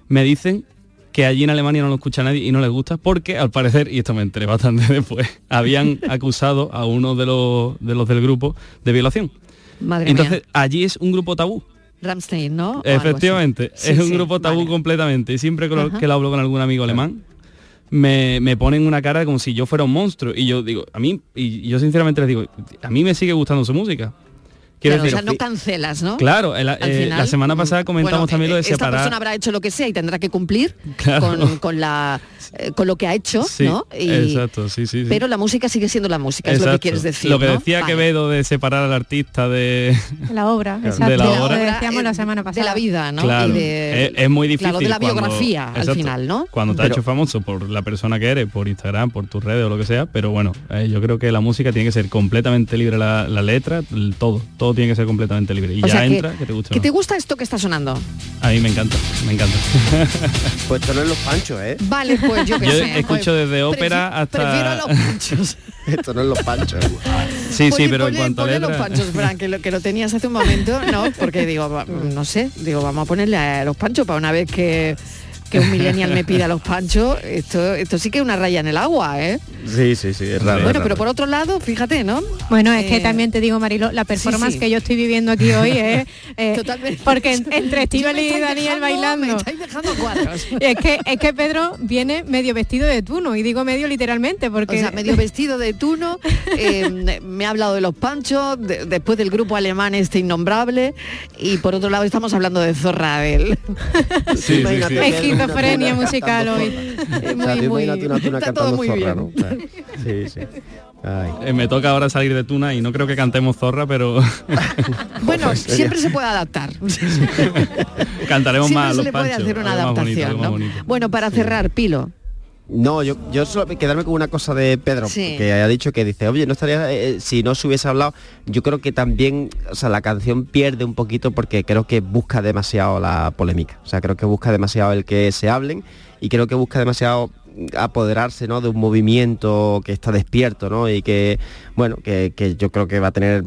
me dicen que allí en Alemania no lo escucha nadie y no les gusta porque al parecer, y esto me enteré bastante después, habían acusado a uno de los, de los del grupo de violación. Madre Entonces mía. allí es un grupo tabú. Ramstein, ¿no? Efectivamente, Sí, es un sí, grupo tabú completamente. Y siempre que lo, Ajá. que lo hablo con algún amigo alemán, me, me ponen una cara como si yo fuera un monstruo. Y yo digo, a mí, y yo sinceramente les digo, a mí me sigue gustando su música. Quiero Claro, decir, o sea, no cancelas, ¿no? Claro, el- Al eh, final, la semana pasada comentamos bueno, también lo de eh, Esta separar. persona habrá hecho lo que sea y tendrá que cumplir Claro. con, con la, eh, con lo que ha hecho, Sí, ¿no? Y- exacto, sí, sí, sí. Pero la música sigue siendo la música, es lo que quieres decir. Lo que ¿no? decía Vale. Quevedo de separar al artista de... La obra, Claro. exacto. De la obra. que decíamos la semana De pasada. la vida, ¿no? Claro, Y de- es, es muy difícil. Claro, de la cuando- biografía al exacto, final, ¿no? Cuando te Pero- has hecho famoso por la persona que eres, por Instagram, por tus redes o lo que sea, pero bueno, eh, yo creo que la música tiene que ser completamente libre, la, la letra, el todo, todo tiene que ser completamente libre. Y O ya que- entra, que te gusta. ¿Que te gusta esto que está sonando? A mí me encanta, me encanta. Pues esto no es los panchos, ¿eh? Vale, pues yo que Yo sé. escucho pues, desde ópera hasta... Prefiero a los panchos. Esto no es los panchos. Sí, sí, Ponle- pero en ponle- cuanto a letra... los panchos, Fran, que lo, que lo tenías hace un momento, ¿no? Porque digo, no sé, digo, vamos a ponerle a los panchos para una vez que, que un millennial me pida los panchos, esto, esto sí que es una raya en el agua, ¿eh? Sí, sí, sí, es raro. Bueno, pero por otro lado, fíjate, ¿no? Bueno, es Eh, que también te digo, Marilo, la performance sí. que yo estoy viviendo aquí hoy es... eh, Totalmente. Porque en- entre Estíbal y Daniel dejando- bailando... Me estáis dejando cuadros. es que es que Pedro viene medio vestido de tuno y digo medio literalmente porque O sea, medio vestido de tuno, eh, me ha hablado de los panchos, de- después del grupo alemán este innombrable, y por otro lado estamos hablando de Zorra del... Sí, sí, sí. Esquizofrenia musical hoy. Es O sea, muy, tú muy- imagínate una tuna está todo cantando muy zorra, bien. ¿no? Claro. Sí, sí. Ay. Eh, me toca ahora salir de Tuna y no creo que cantemos zorra, pero Bueno, siempre se puede adaptar. cantaremos Siempre más se los le puede panchos, hacer una bonito, adaptación. ¿no? Bueno, para cerrar, Pilo, No, yo, yo solo quedarme con una cosa de Pedro, Sí. que haya dicho que dice, oye, no estaría, eh, si no se hubiese hablado, yo creo que también, o sea, la canción pierde un poquito porque creo que busca demasiado la polémica. O sea, creo que busca demasiado el que se hablen y creo que busca demasiado apoderarse ¿no? de un movimiento que está despierto ¿no? y que bueno que, que yo creo que va a tener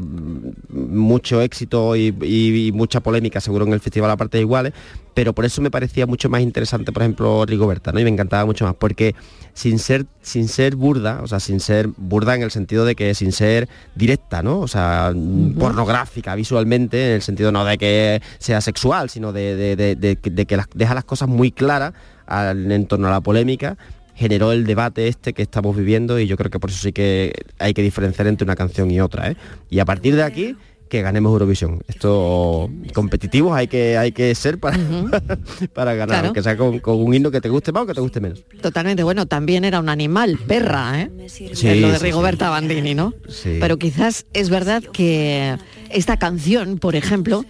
mucho éxito y, y- y mucha polémica seguro en el festival a partes iguales pero por eso me parecía mucho más interesante por ejemplo Rigoberta ¿no? y me encantaba mucho más porque sin ser sin ser burda o sea sin ser burda en el sentido de que sin ser directa no o sea pornográfica visualmente en el sentido no de que sea sexual sino de, de- de- de- de que las- deja las cosas muy claras al- en torno a la polémica generó el debate este que estamos viviendo y yo creo que por eso sí que hay que diferenciar entre una canción y otra ¿eh? y a partir de aquí que ganemos Eurovisión esto competitivos hay que hay que ser para, para ganar Claro. aunque sea con, con un himno que te guste más o que te guste menos Totalmente, bueno, también era un animal, perra, ¿eh? Sí, Es lo de sí, Rigoberta Bandini, ¿no? Sí. Pero quizás es verdad que esta canción, por ejemplo,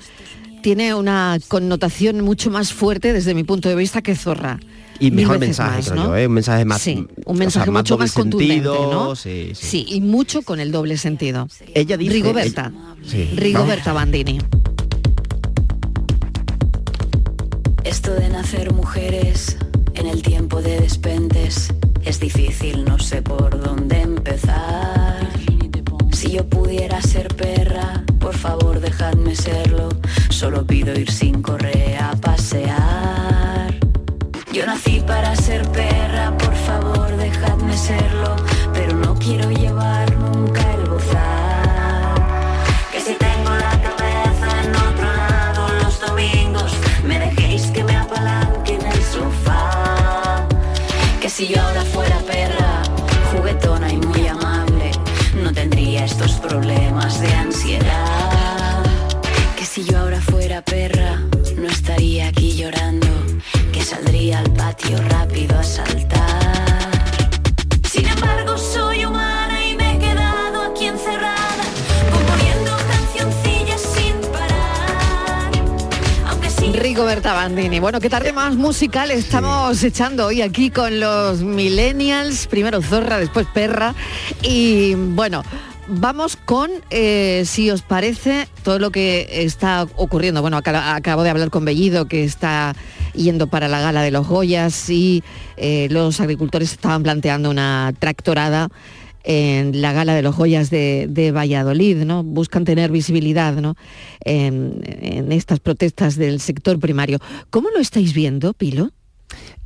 tiene una connotación mucho más fuerte desde mi punto de vista que Zorra. Y mejor mensaje más, creo ¿no? yo ¿eh? un mensaje más Sí, o un sea, mensaje mucho más contundente, sentido, ¿no? sí, sí. Sí, y mucho con el doble sentido. Ella dice- Rigoberta. ella- sí. Rigoberta Bandini. Esto de nacer mujeres en el tiempo de despentes es difícil, no sé por dónde empezar. Si yo pudiera ser perra, por favor dejadme serlo. Solo pido ir sin correa a pasear. Yo nací para ser perra, por favor dejadme serlo. Pero no quiero llevar nunca Bandini. Bueno, qué tarde más musical estamos echando hoy aquí con los millennials. Primero Zorra, después Perra. Y bueno, vamos con, eh, si os parece, todo lo que está ocurriendo. Bueno, aca- acabo de hablar con Bellido, que está yendo para la gala de los Goyas y eh, los agricultores estaban planteando una tractorada en la gala de los Goyas de, de Valladolid, ¿no? Buscan tener visibilidad, ¿no? En, en estas protestas del sector primario. ¿Cómo lo estáis viendo, Pilo?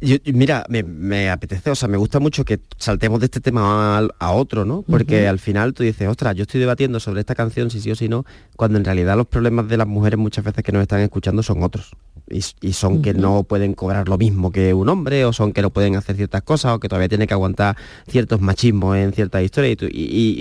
Yo- mira, me, me apetece, o sea, me gusta mucho que saltemos de este tema a, a otro, ¿no? Porque al final tú dices, ostras, yo estoy debatiendo sobre esta canción, si sí o si no, cuando en realidad los problemas de las mujeres muchas veces que nos están escuchando son otros. Y, son que no pueden cobrar lo mismo que un hombre, o son que no pueden hacer ciertas cosas, o que todavía tiene que aguantar ciertos machismos en ciertas historias. Y,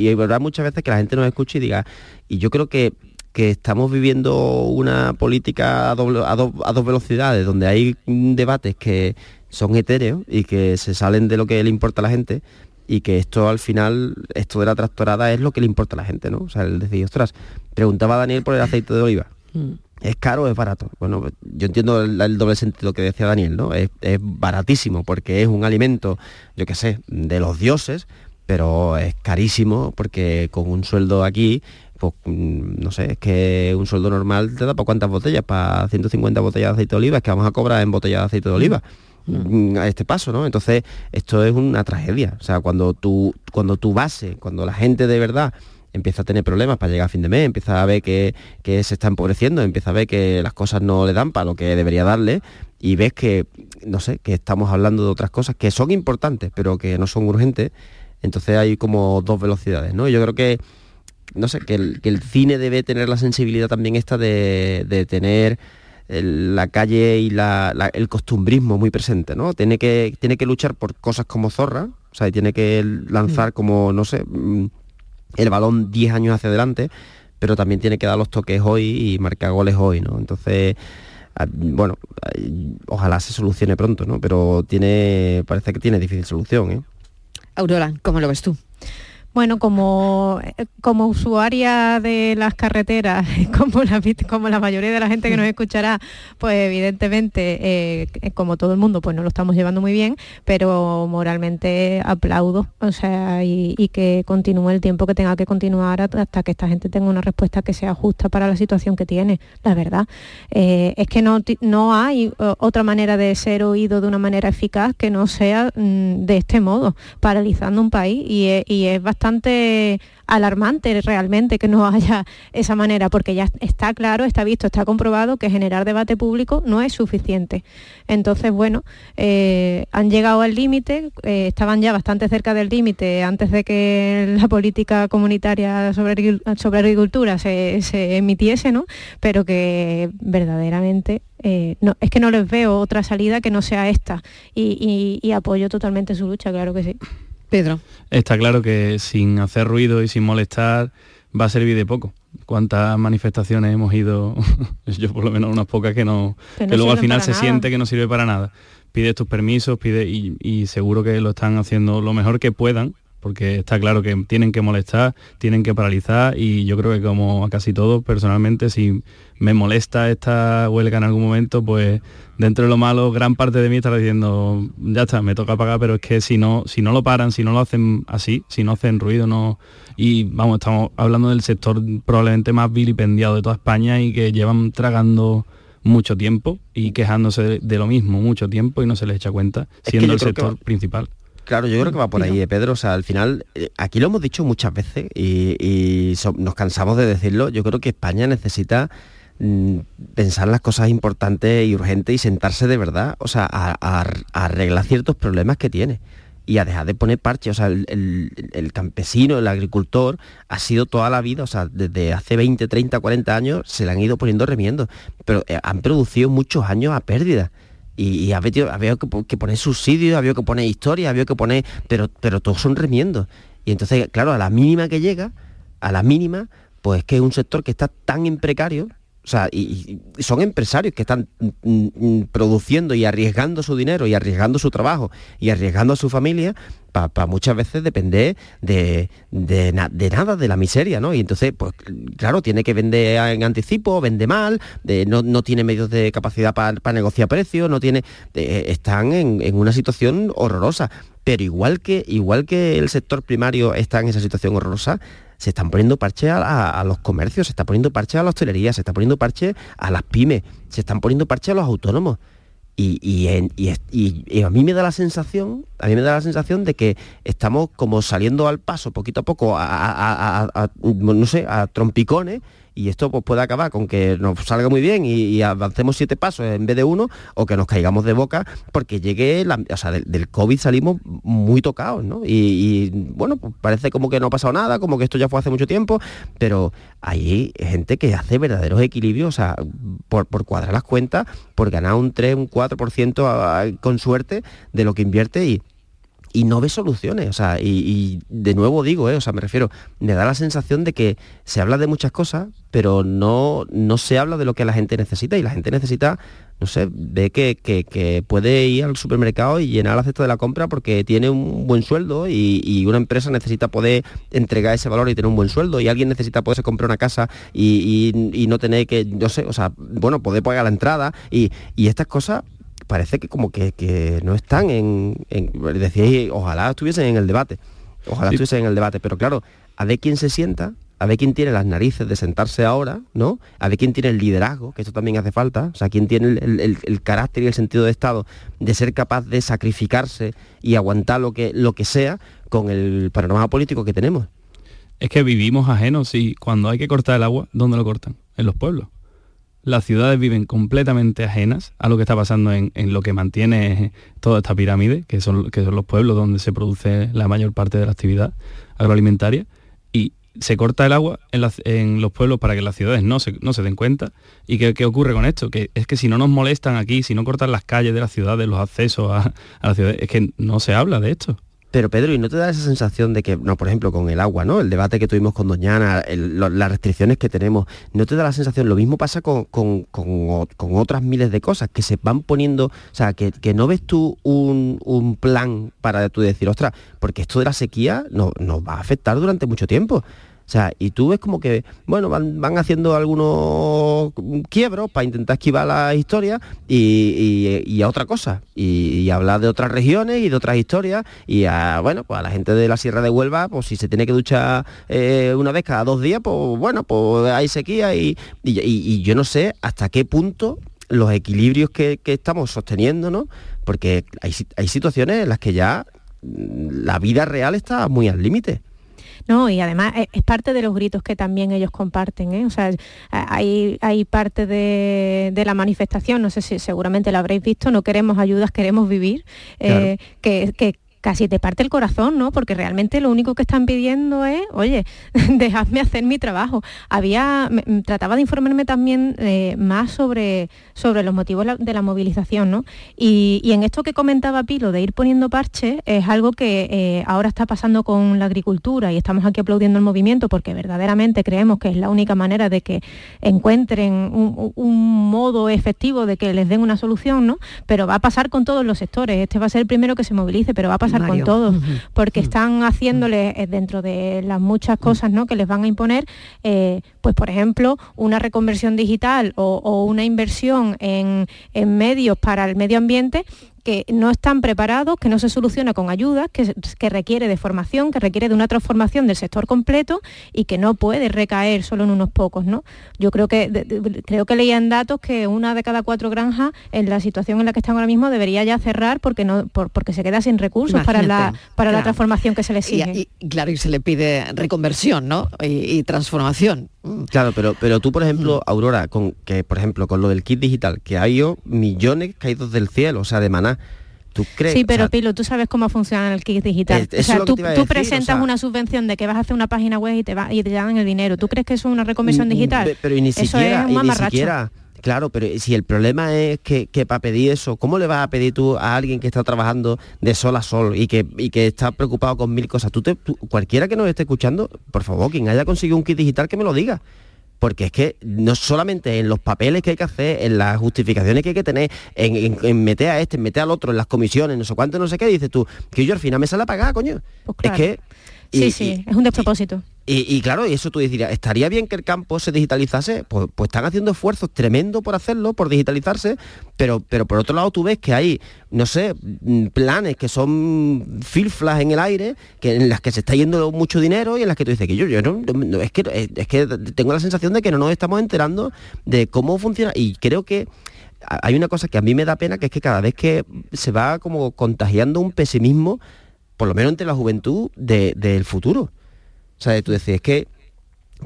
y, y- verdad muchas veces que la gente nos escucha y diga, y yo creo que que estamos viviendo una política a, doble- a do- a dos velocidades, donde hay mm, debates que son etéreos y que se salen de lo que le importa a la gente y que esto al final, esto de la tractorada es lo que le importa a la gente, ¿no? O sea, el decir, ostras, preguntaba Daniel por el aceite de oliva. ¿Es caro o es barato? Bueno, yo entiendo el, el doble sentido que decía Daniel, ¿no? Es, es baratísimo porque es un alimento, yo qué sé, de los dioses, pero es carísimo porque con un sueldo aquí, pues mm, no sé, es que un sueldo normal te da para cuántas botellas, para 150 botellas de aceite de oliva, es que vamos a cobrar en botellas de aceite de oliva. mm, a este paso, ¿no? Entonces, esto es una tragedia. O sea, cuando tu, cuando tu base, cuando la gente de verdad empieza a tener problemas para llegar a fin de mes, empieza a ver que, que se está empobreciendo, empieza a ver que las cosas no le dan para lo que debería darle y ves que, no sé, que estamos hablando de otras cosas que son importantes, pero que no son urgentes, entonces hay como dos velocidades, ¿no? Yo creo que, no sé, que el, que el cine debe tener la sensibilidad también esta de, de tener el- la calle y la- la- el costumbrismo muy presente, ¿no? Tiene que, tiene que luchar por cosas como Zorra, o sea, y tiene que lanzar como, no sé, mm, el balón 10 años hacia adelante, pero también tiene que dar los toques hoy y marcar goles hoy, ¿no? Entonces, ah, bueno, ay, ojalá se solucione pronto, ¿no? Pero tiene, parece que tiene difícil solución, ¿eh? Aurora, ¿cómo lo ves tú? Bueno, como, como usuaria de las carreteras, como la, como la mayoría de la gente que nos escuchará, pues evidentemente, eh, como todo el mundo, pues no lo estamos llevando muy bien, pero moralmente aplaudo, o sea, y, que continúe el tiempo que tenga que continuar hasta que esta gente tenga una respuesta que sea justa para la situación que tiene, la verdad. Eh, es que no, no hay otra manera de ser oído de una manera eficaz que no sea mm, de este modo, paralizando un país, y y es bastante bastante alarmante realmente que no haya esa manera, porque ya está claro, está visto, está comprobado que generar debate público no es suficiente. Entonces, bueno, eh, han llegado al límite, eh, estaban ya bastante cerca del límite antes de que la política comunitaria sobre, sobre agricultura se, emitiese, ¿no? Pero que verdaderamente eh, no, es que no les veo otra salida que no sea esta y apoyo totalmente su lucha, claro que sí. Pedro. Está claro que sin hacer ruido y sin molestar va a servir de poco. ¿Cuántas manifestaciones hemos ido? Yo por lo menos unas pocas que no, que, luego al final se siente que no sirve para nada. Pide tus permisos, pide y, seguro que lo están haciendo lo mejor que puedan, porque está claro que tienen que molestar, tienen que paralizar y yo creo que como a casi todos, personalmente, si me molesta esta huelga en algún momento, pues dentro de lo malo, gran parte de mí estará diciendo, ya está, me toca pagar, pero es que si no, si no lo paran, si no lo hacen así, si no hacen ruido, no. Y vamos, estamos hablando del sector probablemente más vilipendiado de toda España y que llevan tragando mucho tiempo y quejándose de, lo mismo mucho tiempo y no se les echa cuenta, siendo el sector principal. Claro, yo creo que va por ahí, eh, Pedro. O sea, al final, eh, aquí lo hemos dicho muchas veces y, nos cansamos de decirlo. Yo creo que España necesita Mm, pensar las cosas importantes y urgentes y sentarse de verdad, o sea, a, arreglar ciertos problemas que tiene y a dejar de poner parche. O sea, el, campesino, el agricultor, ha sido toda la vida, o sea, desde hace 20, 30, 40 años se le han ido poniendo remiendos, pero eh, han producido muchos años a pérdida. Y, ha habido, que, poner subsidios, ha habido que poner historia, ha habido que poner, pero, pero todos son remiendos. Y entonces, claro, a la mínima que llega, a la mínima, pues que es un sector que está tan en precario o sea, y, son empresarios que están mm, mm, produciendo y arriesgando su dinero y arriesgando su trabajo y arriesgando a su familia para muchas veces depender de, nada, de la miseria, ¿no? Y entonces, pues claro, tiene que vender en anticipo, vende mal, no, tiene medios de capacidad para negociar precios, no tiene. están en, en, una situación horrorosa. Pero igual que, igual que el sector primario está en esa situación horrorosa, se están poniendo parche a, los comercios, se está poniendo parche a la hostelería, se está poniendo parche a las pymes, se están poniendo parche a los autónomos. Y, a mí me da la sensación, a mí me da la sensación de que estamos como saliendo al paso poquito a poco a no sé, a trompicones y esto pues, puede acabar con que nos salga muy bien y, avancemos siete pasos en vez de uno o que nos caigamos de boca porque llegue, la, del, COVID salimos muy tocados, ¿no? Y, bueno, pues parece como que no ha pasado nada, como que esto ya fue hace mucho tiempo, pero hay gente que hace verdaderos equilibrios, o sea, por, cuadrar las cuentas, por ganar un 3, un 4% con suerte de lo que invierte y y no ve soluciones. O sea, y, de nuevo digo, eh, o sea, me refiero, me da la sensación de que se habla de muchas cosas, pero no, no se habla de lo que la gente necesita y la gente necesita, no sé, ve que, puede ir al supermercado y llenar la cesta de la compra porque tiene un buen sueldo y, una empresa necesita poder entregar ese valor y tener un buen sueldo y alguien necesita poderse comprar una casa y, no tener que, no sé, o sea, bueno, poder pagar la entrada y, y estas cosas parece que como que, no están en, decía ojalá estuviesen en el debate, ojalá estuviesen en el debate, pero claro, a ver quién se sienta, a ver quién tiene las narices de sentarse ahora, ¿no? A ver quién tiene el liderazgo, que esto también hace falta, o sea, quién tiene el, carácter y el sentido de Estado de ser capaz de sacrificarse y aguantar lo que, lo que sea con el panorama político que tenemos. Es que vivimos ajenos y cuando hay que cortar el agua, ¿dónde lo cortan? En los pueblos las ciudades viven completamente ajenas a lo que está pasando en, lo que mantiene toda esta pirámide, que son, que son los pueblos donde se produce la mayor parte de la actividad agroalimentaria, y se corta el agua en, los pueblos para que las ciudades no se, no se den cuenta. ¿Y qué, ocurre con esto? Que es que si no nos molestan aquí, si no cortan las calles de las ciudades, los accesos a, a las ciudades, es que no se habla de esto. Pero Pedro, ¿y no te da esa sensación de que, no, por ejemplo, con el agua, ¿no? El debate que tuvimos con Doñana, las restricciones que tenemos, ¿no te da la sensación? Lo mismo pasa con, con- con con otras miles de cosas que se van poniendo, o sea, que, que no ves tú un, un plan para tú decir, ostras, porque esto de la sequía no- nos va a afectar durante mucho tiempo. O sea, y tú ves como que, bueno, van, van haciendo algunos quiebros para intentar esquivar la historia y, y- a otra cosa. Y, hablar de otras regiones y de otras historias. Y a, bueno, pues a la gente de la Sierra de Huelva, pues si se tiene que duchar eh, una vez cada dos días, pues bueno, pues hay sequía y, y- yo no sé hasta qué punto los equilibrios que, que estamos sosteniendo, ¿no? Porque hay situaciones en las que ya mm, la vida real está muy al límite. No, y además es, es parte de los gritos que también ellos comparten, ¿eh? O sea, hay, hay parte de, de la manifestación, no sé si seguramente lo habréis visto, no queremos ayudas, queremos vivir, eh, que, que casi te parte el corazón, ¿no? Porque realmente lo único que están pidiendo es, oye, dejadme hacer mi trabajo. Había, me- trataba de informarme también eh, más sobre, sobre los motivos de la movilización, ¿no? Y, en esto que comentaba Pilo de ir poniendo parches, es algo que eh, ahora está pasando con la agricultura y estamos aquí aplaudiendo el movimiento porque verdaderamente creemos que es la única manera de que encuentren un modo efectivo de que les den una solución, ¿no? Pero va a pasar con todos los sectores. Este va a ser el primero que se movilice, pero va a pasar Mario. con todos, porque están haciéndole eh, dentro de las muchas cosas ¿no? que les van a imponer, eh, pues por ejemplo, una reconversión digital o, o una inversión en, en medios para el medio ambiente que no están preparados, que no se soluciona con ayudas, que, que requiere de formación, que requiere de una transformación del sector completo y que no puede recaer solo en unos pocos, ¿no? Yo creo que de- de- creo que leían datos que una de cada cuatro granjas en la situación en la que están ahora mismo debería ya cerrar porque no por- porque se queda sin recursos para la para la transformación que se le Y, sigue. y- claro, y se le pide reconversión, ¿no? Y, y transformación. Mm. Claro, pero, pero tú, por ejemplo, Aurora, con que, por ejemplo, con lo del kit digital, que ha ido millones caídos del cielo, o sea, de maná. ¿Tú crees? Sí, o pero sea, Pilo, tú sabes cómo funciona el kit digital. Eh, o sea, tú, tú decir, o presentas sea- una subvención de que vas a hacer una página web y te, va, y te dan el dinero. ¿Tú crees que eso es una reconversión digital? Mm, Pe- Pero y ni eso siquiera, es un y ni siquiera. Claro, pero si el problema es que, que para pedir eso, ¿cómo le vas a pedir tú a alguien que está trabajando de sol a sol y que, y que está preocupado con mil cosas? Tú te- tú- cualquiera que nos esté escuchando, por favor, quien haya conseguido un kit digital, que me lo diga. Porque es que no solamente en los papeles que hay que hacer, en las justificaciones que hay que tener, en, en- en meter a este, en meter al otro, en las comisiones, no sé cuánto, no sé qué, dices tú, que yo al final me sale a pagar, coño. Pues claro. Es que... Sí, y- sí, es un despropósito. y, y claro, y eso tú dirías, ¿estaría bien que el campo se digitalizase? Pues, pues están haciendo esfuerzos tremendos por hacerlo, por digitalizarse, pero, pero por otro lado tú ves que hay, no sé, mm, planes que son filflas en el aire, que en las que se está yendo mucho dinero y en las que tú dices que yo, yo no, no- es, que, es que tengo la sensación de que no nos estamos enterando de cómo funciona y creo que hay una cosa que a mí me da pena, que es que cada vez que se va como contagiando un pesimismo, por lo menos entre la juventud, de- del futuro. O sea, tú decís, es que,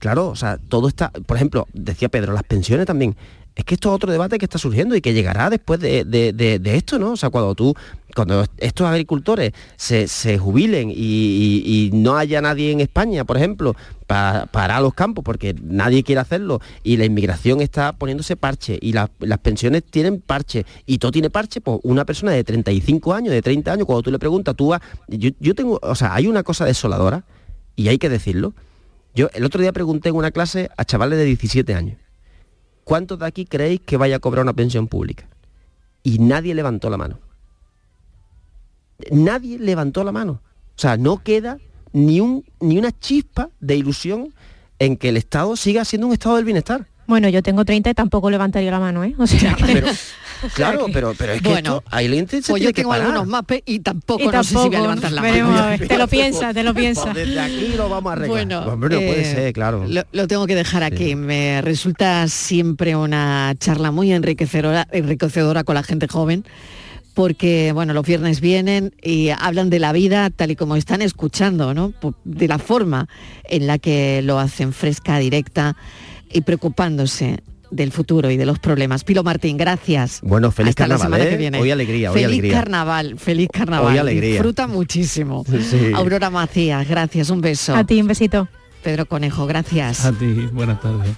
claro, o sea, todo está, por ejemplo, decía Pedro, las pensiones también. Es que esto es otro debate que está surgiendo y que llegará después de, de- de- de esto, ¿no? O sea, cuando tú, cuando estos agricultores se, jubilen y, no haya nadie en España, por ejemplo, para parar los campos, porque nadie quiere hacerlo, y la inmigración está poniéndose parche, y la- las pensiones tienen parche, y todo tiene parche, pues una persona de 35 años, de 30 años, cuando tú le preguntas, tú vas, yo, yo tengo, o sea, hay una cosa desoladora, y hay que decirlo. Yo el otro día pregunté en una clase a chavales de 17 años, ¿cuántos de aquí creéis que vaya a cobrar una pensión pública? Y nadie levantó la mano. Nadie levantó la mano. O sea, no queda ni, un, ni una chispa de ilusión en que el Estado siga siendo un Estado del bienestar. Bueno, yo tengo 30 y tampoco levantaría la mano, ¿eh? O sea, Pero, claro, pero, pero es que Bueno, esto, hay gente se Pues tiene yo que tengo parar. algunos mapes y tampoco, Y no sé si voy a tampoco, levantar la veremos mano. ver. Te lo piensa, te lo piensa. Pues desde aquí lo vamos a arreglar. Bueno, Hombre, no puede eh, ser, claro. Lo, lo tengo que dejar aquí. Me resulta siempre una charla muy enriquecedora, enriquecedora con la gente joven, porque bueno, los viernes vienen y hablan de la vida tal y como están escuchando, ¿no? De la forma en la que lo hacen fresca, directa y preocupándose del futuro y de los problemas. Pilo Martín, gracias. Bueno, feliz Hasta la carnaval, semana ¿eh? que viene. Hoy alegría, hoy feliz alegría. carnaval, feliz carnaval. Hoy alegría. Disfruta muchísimo. Sí. Aurora Macías, gracias, un beso. A ti, un besito. Pedro Conejo, gracias. A ti, buenas tardes.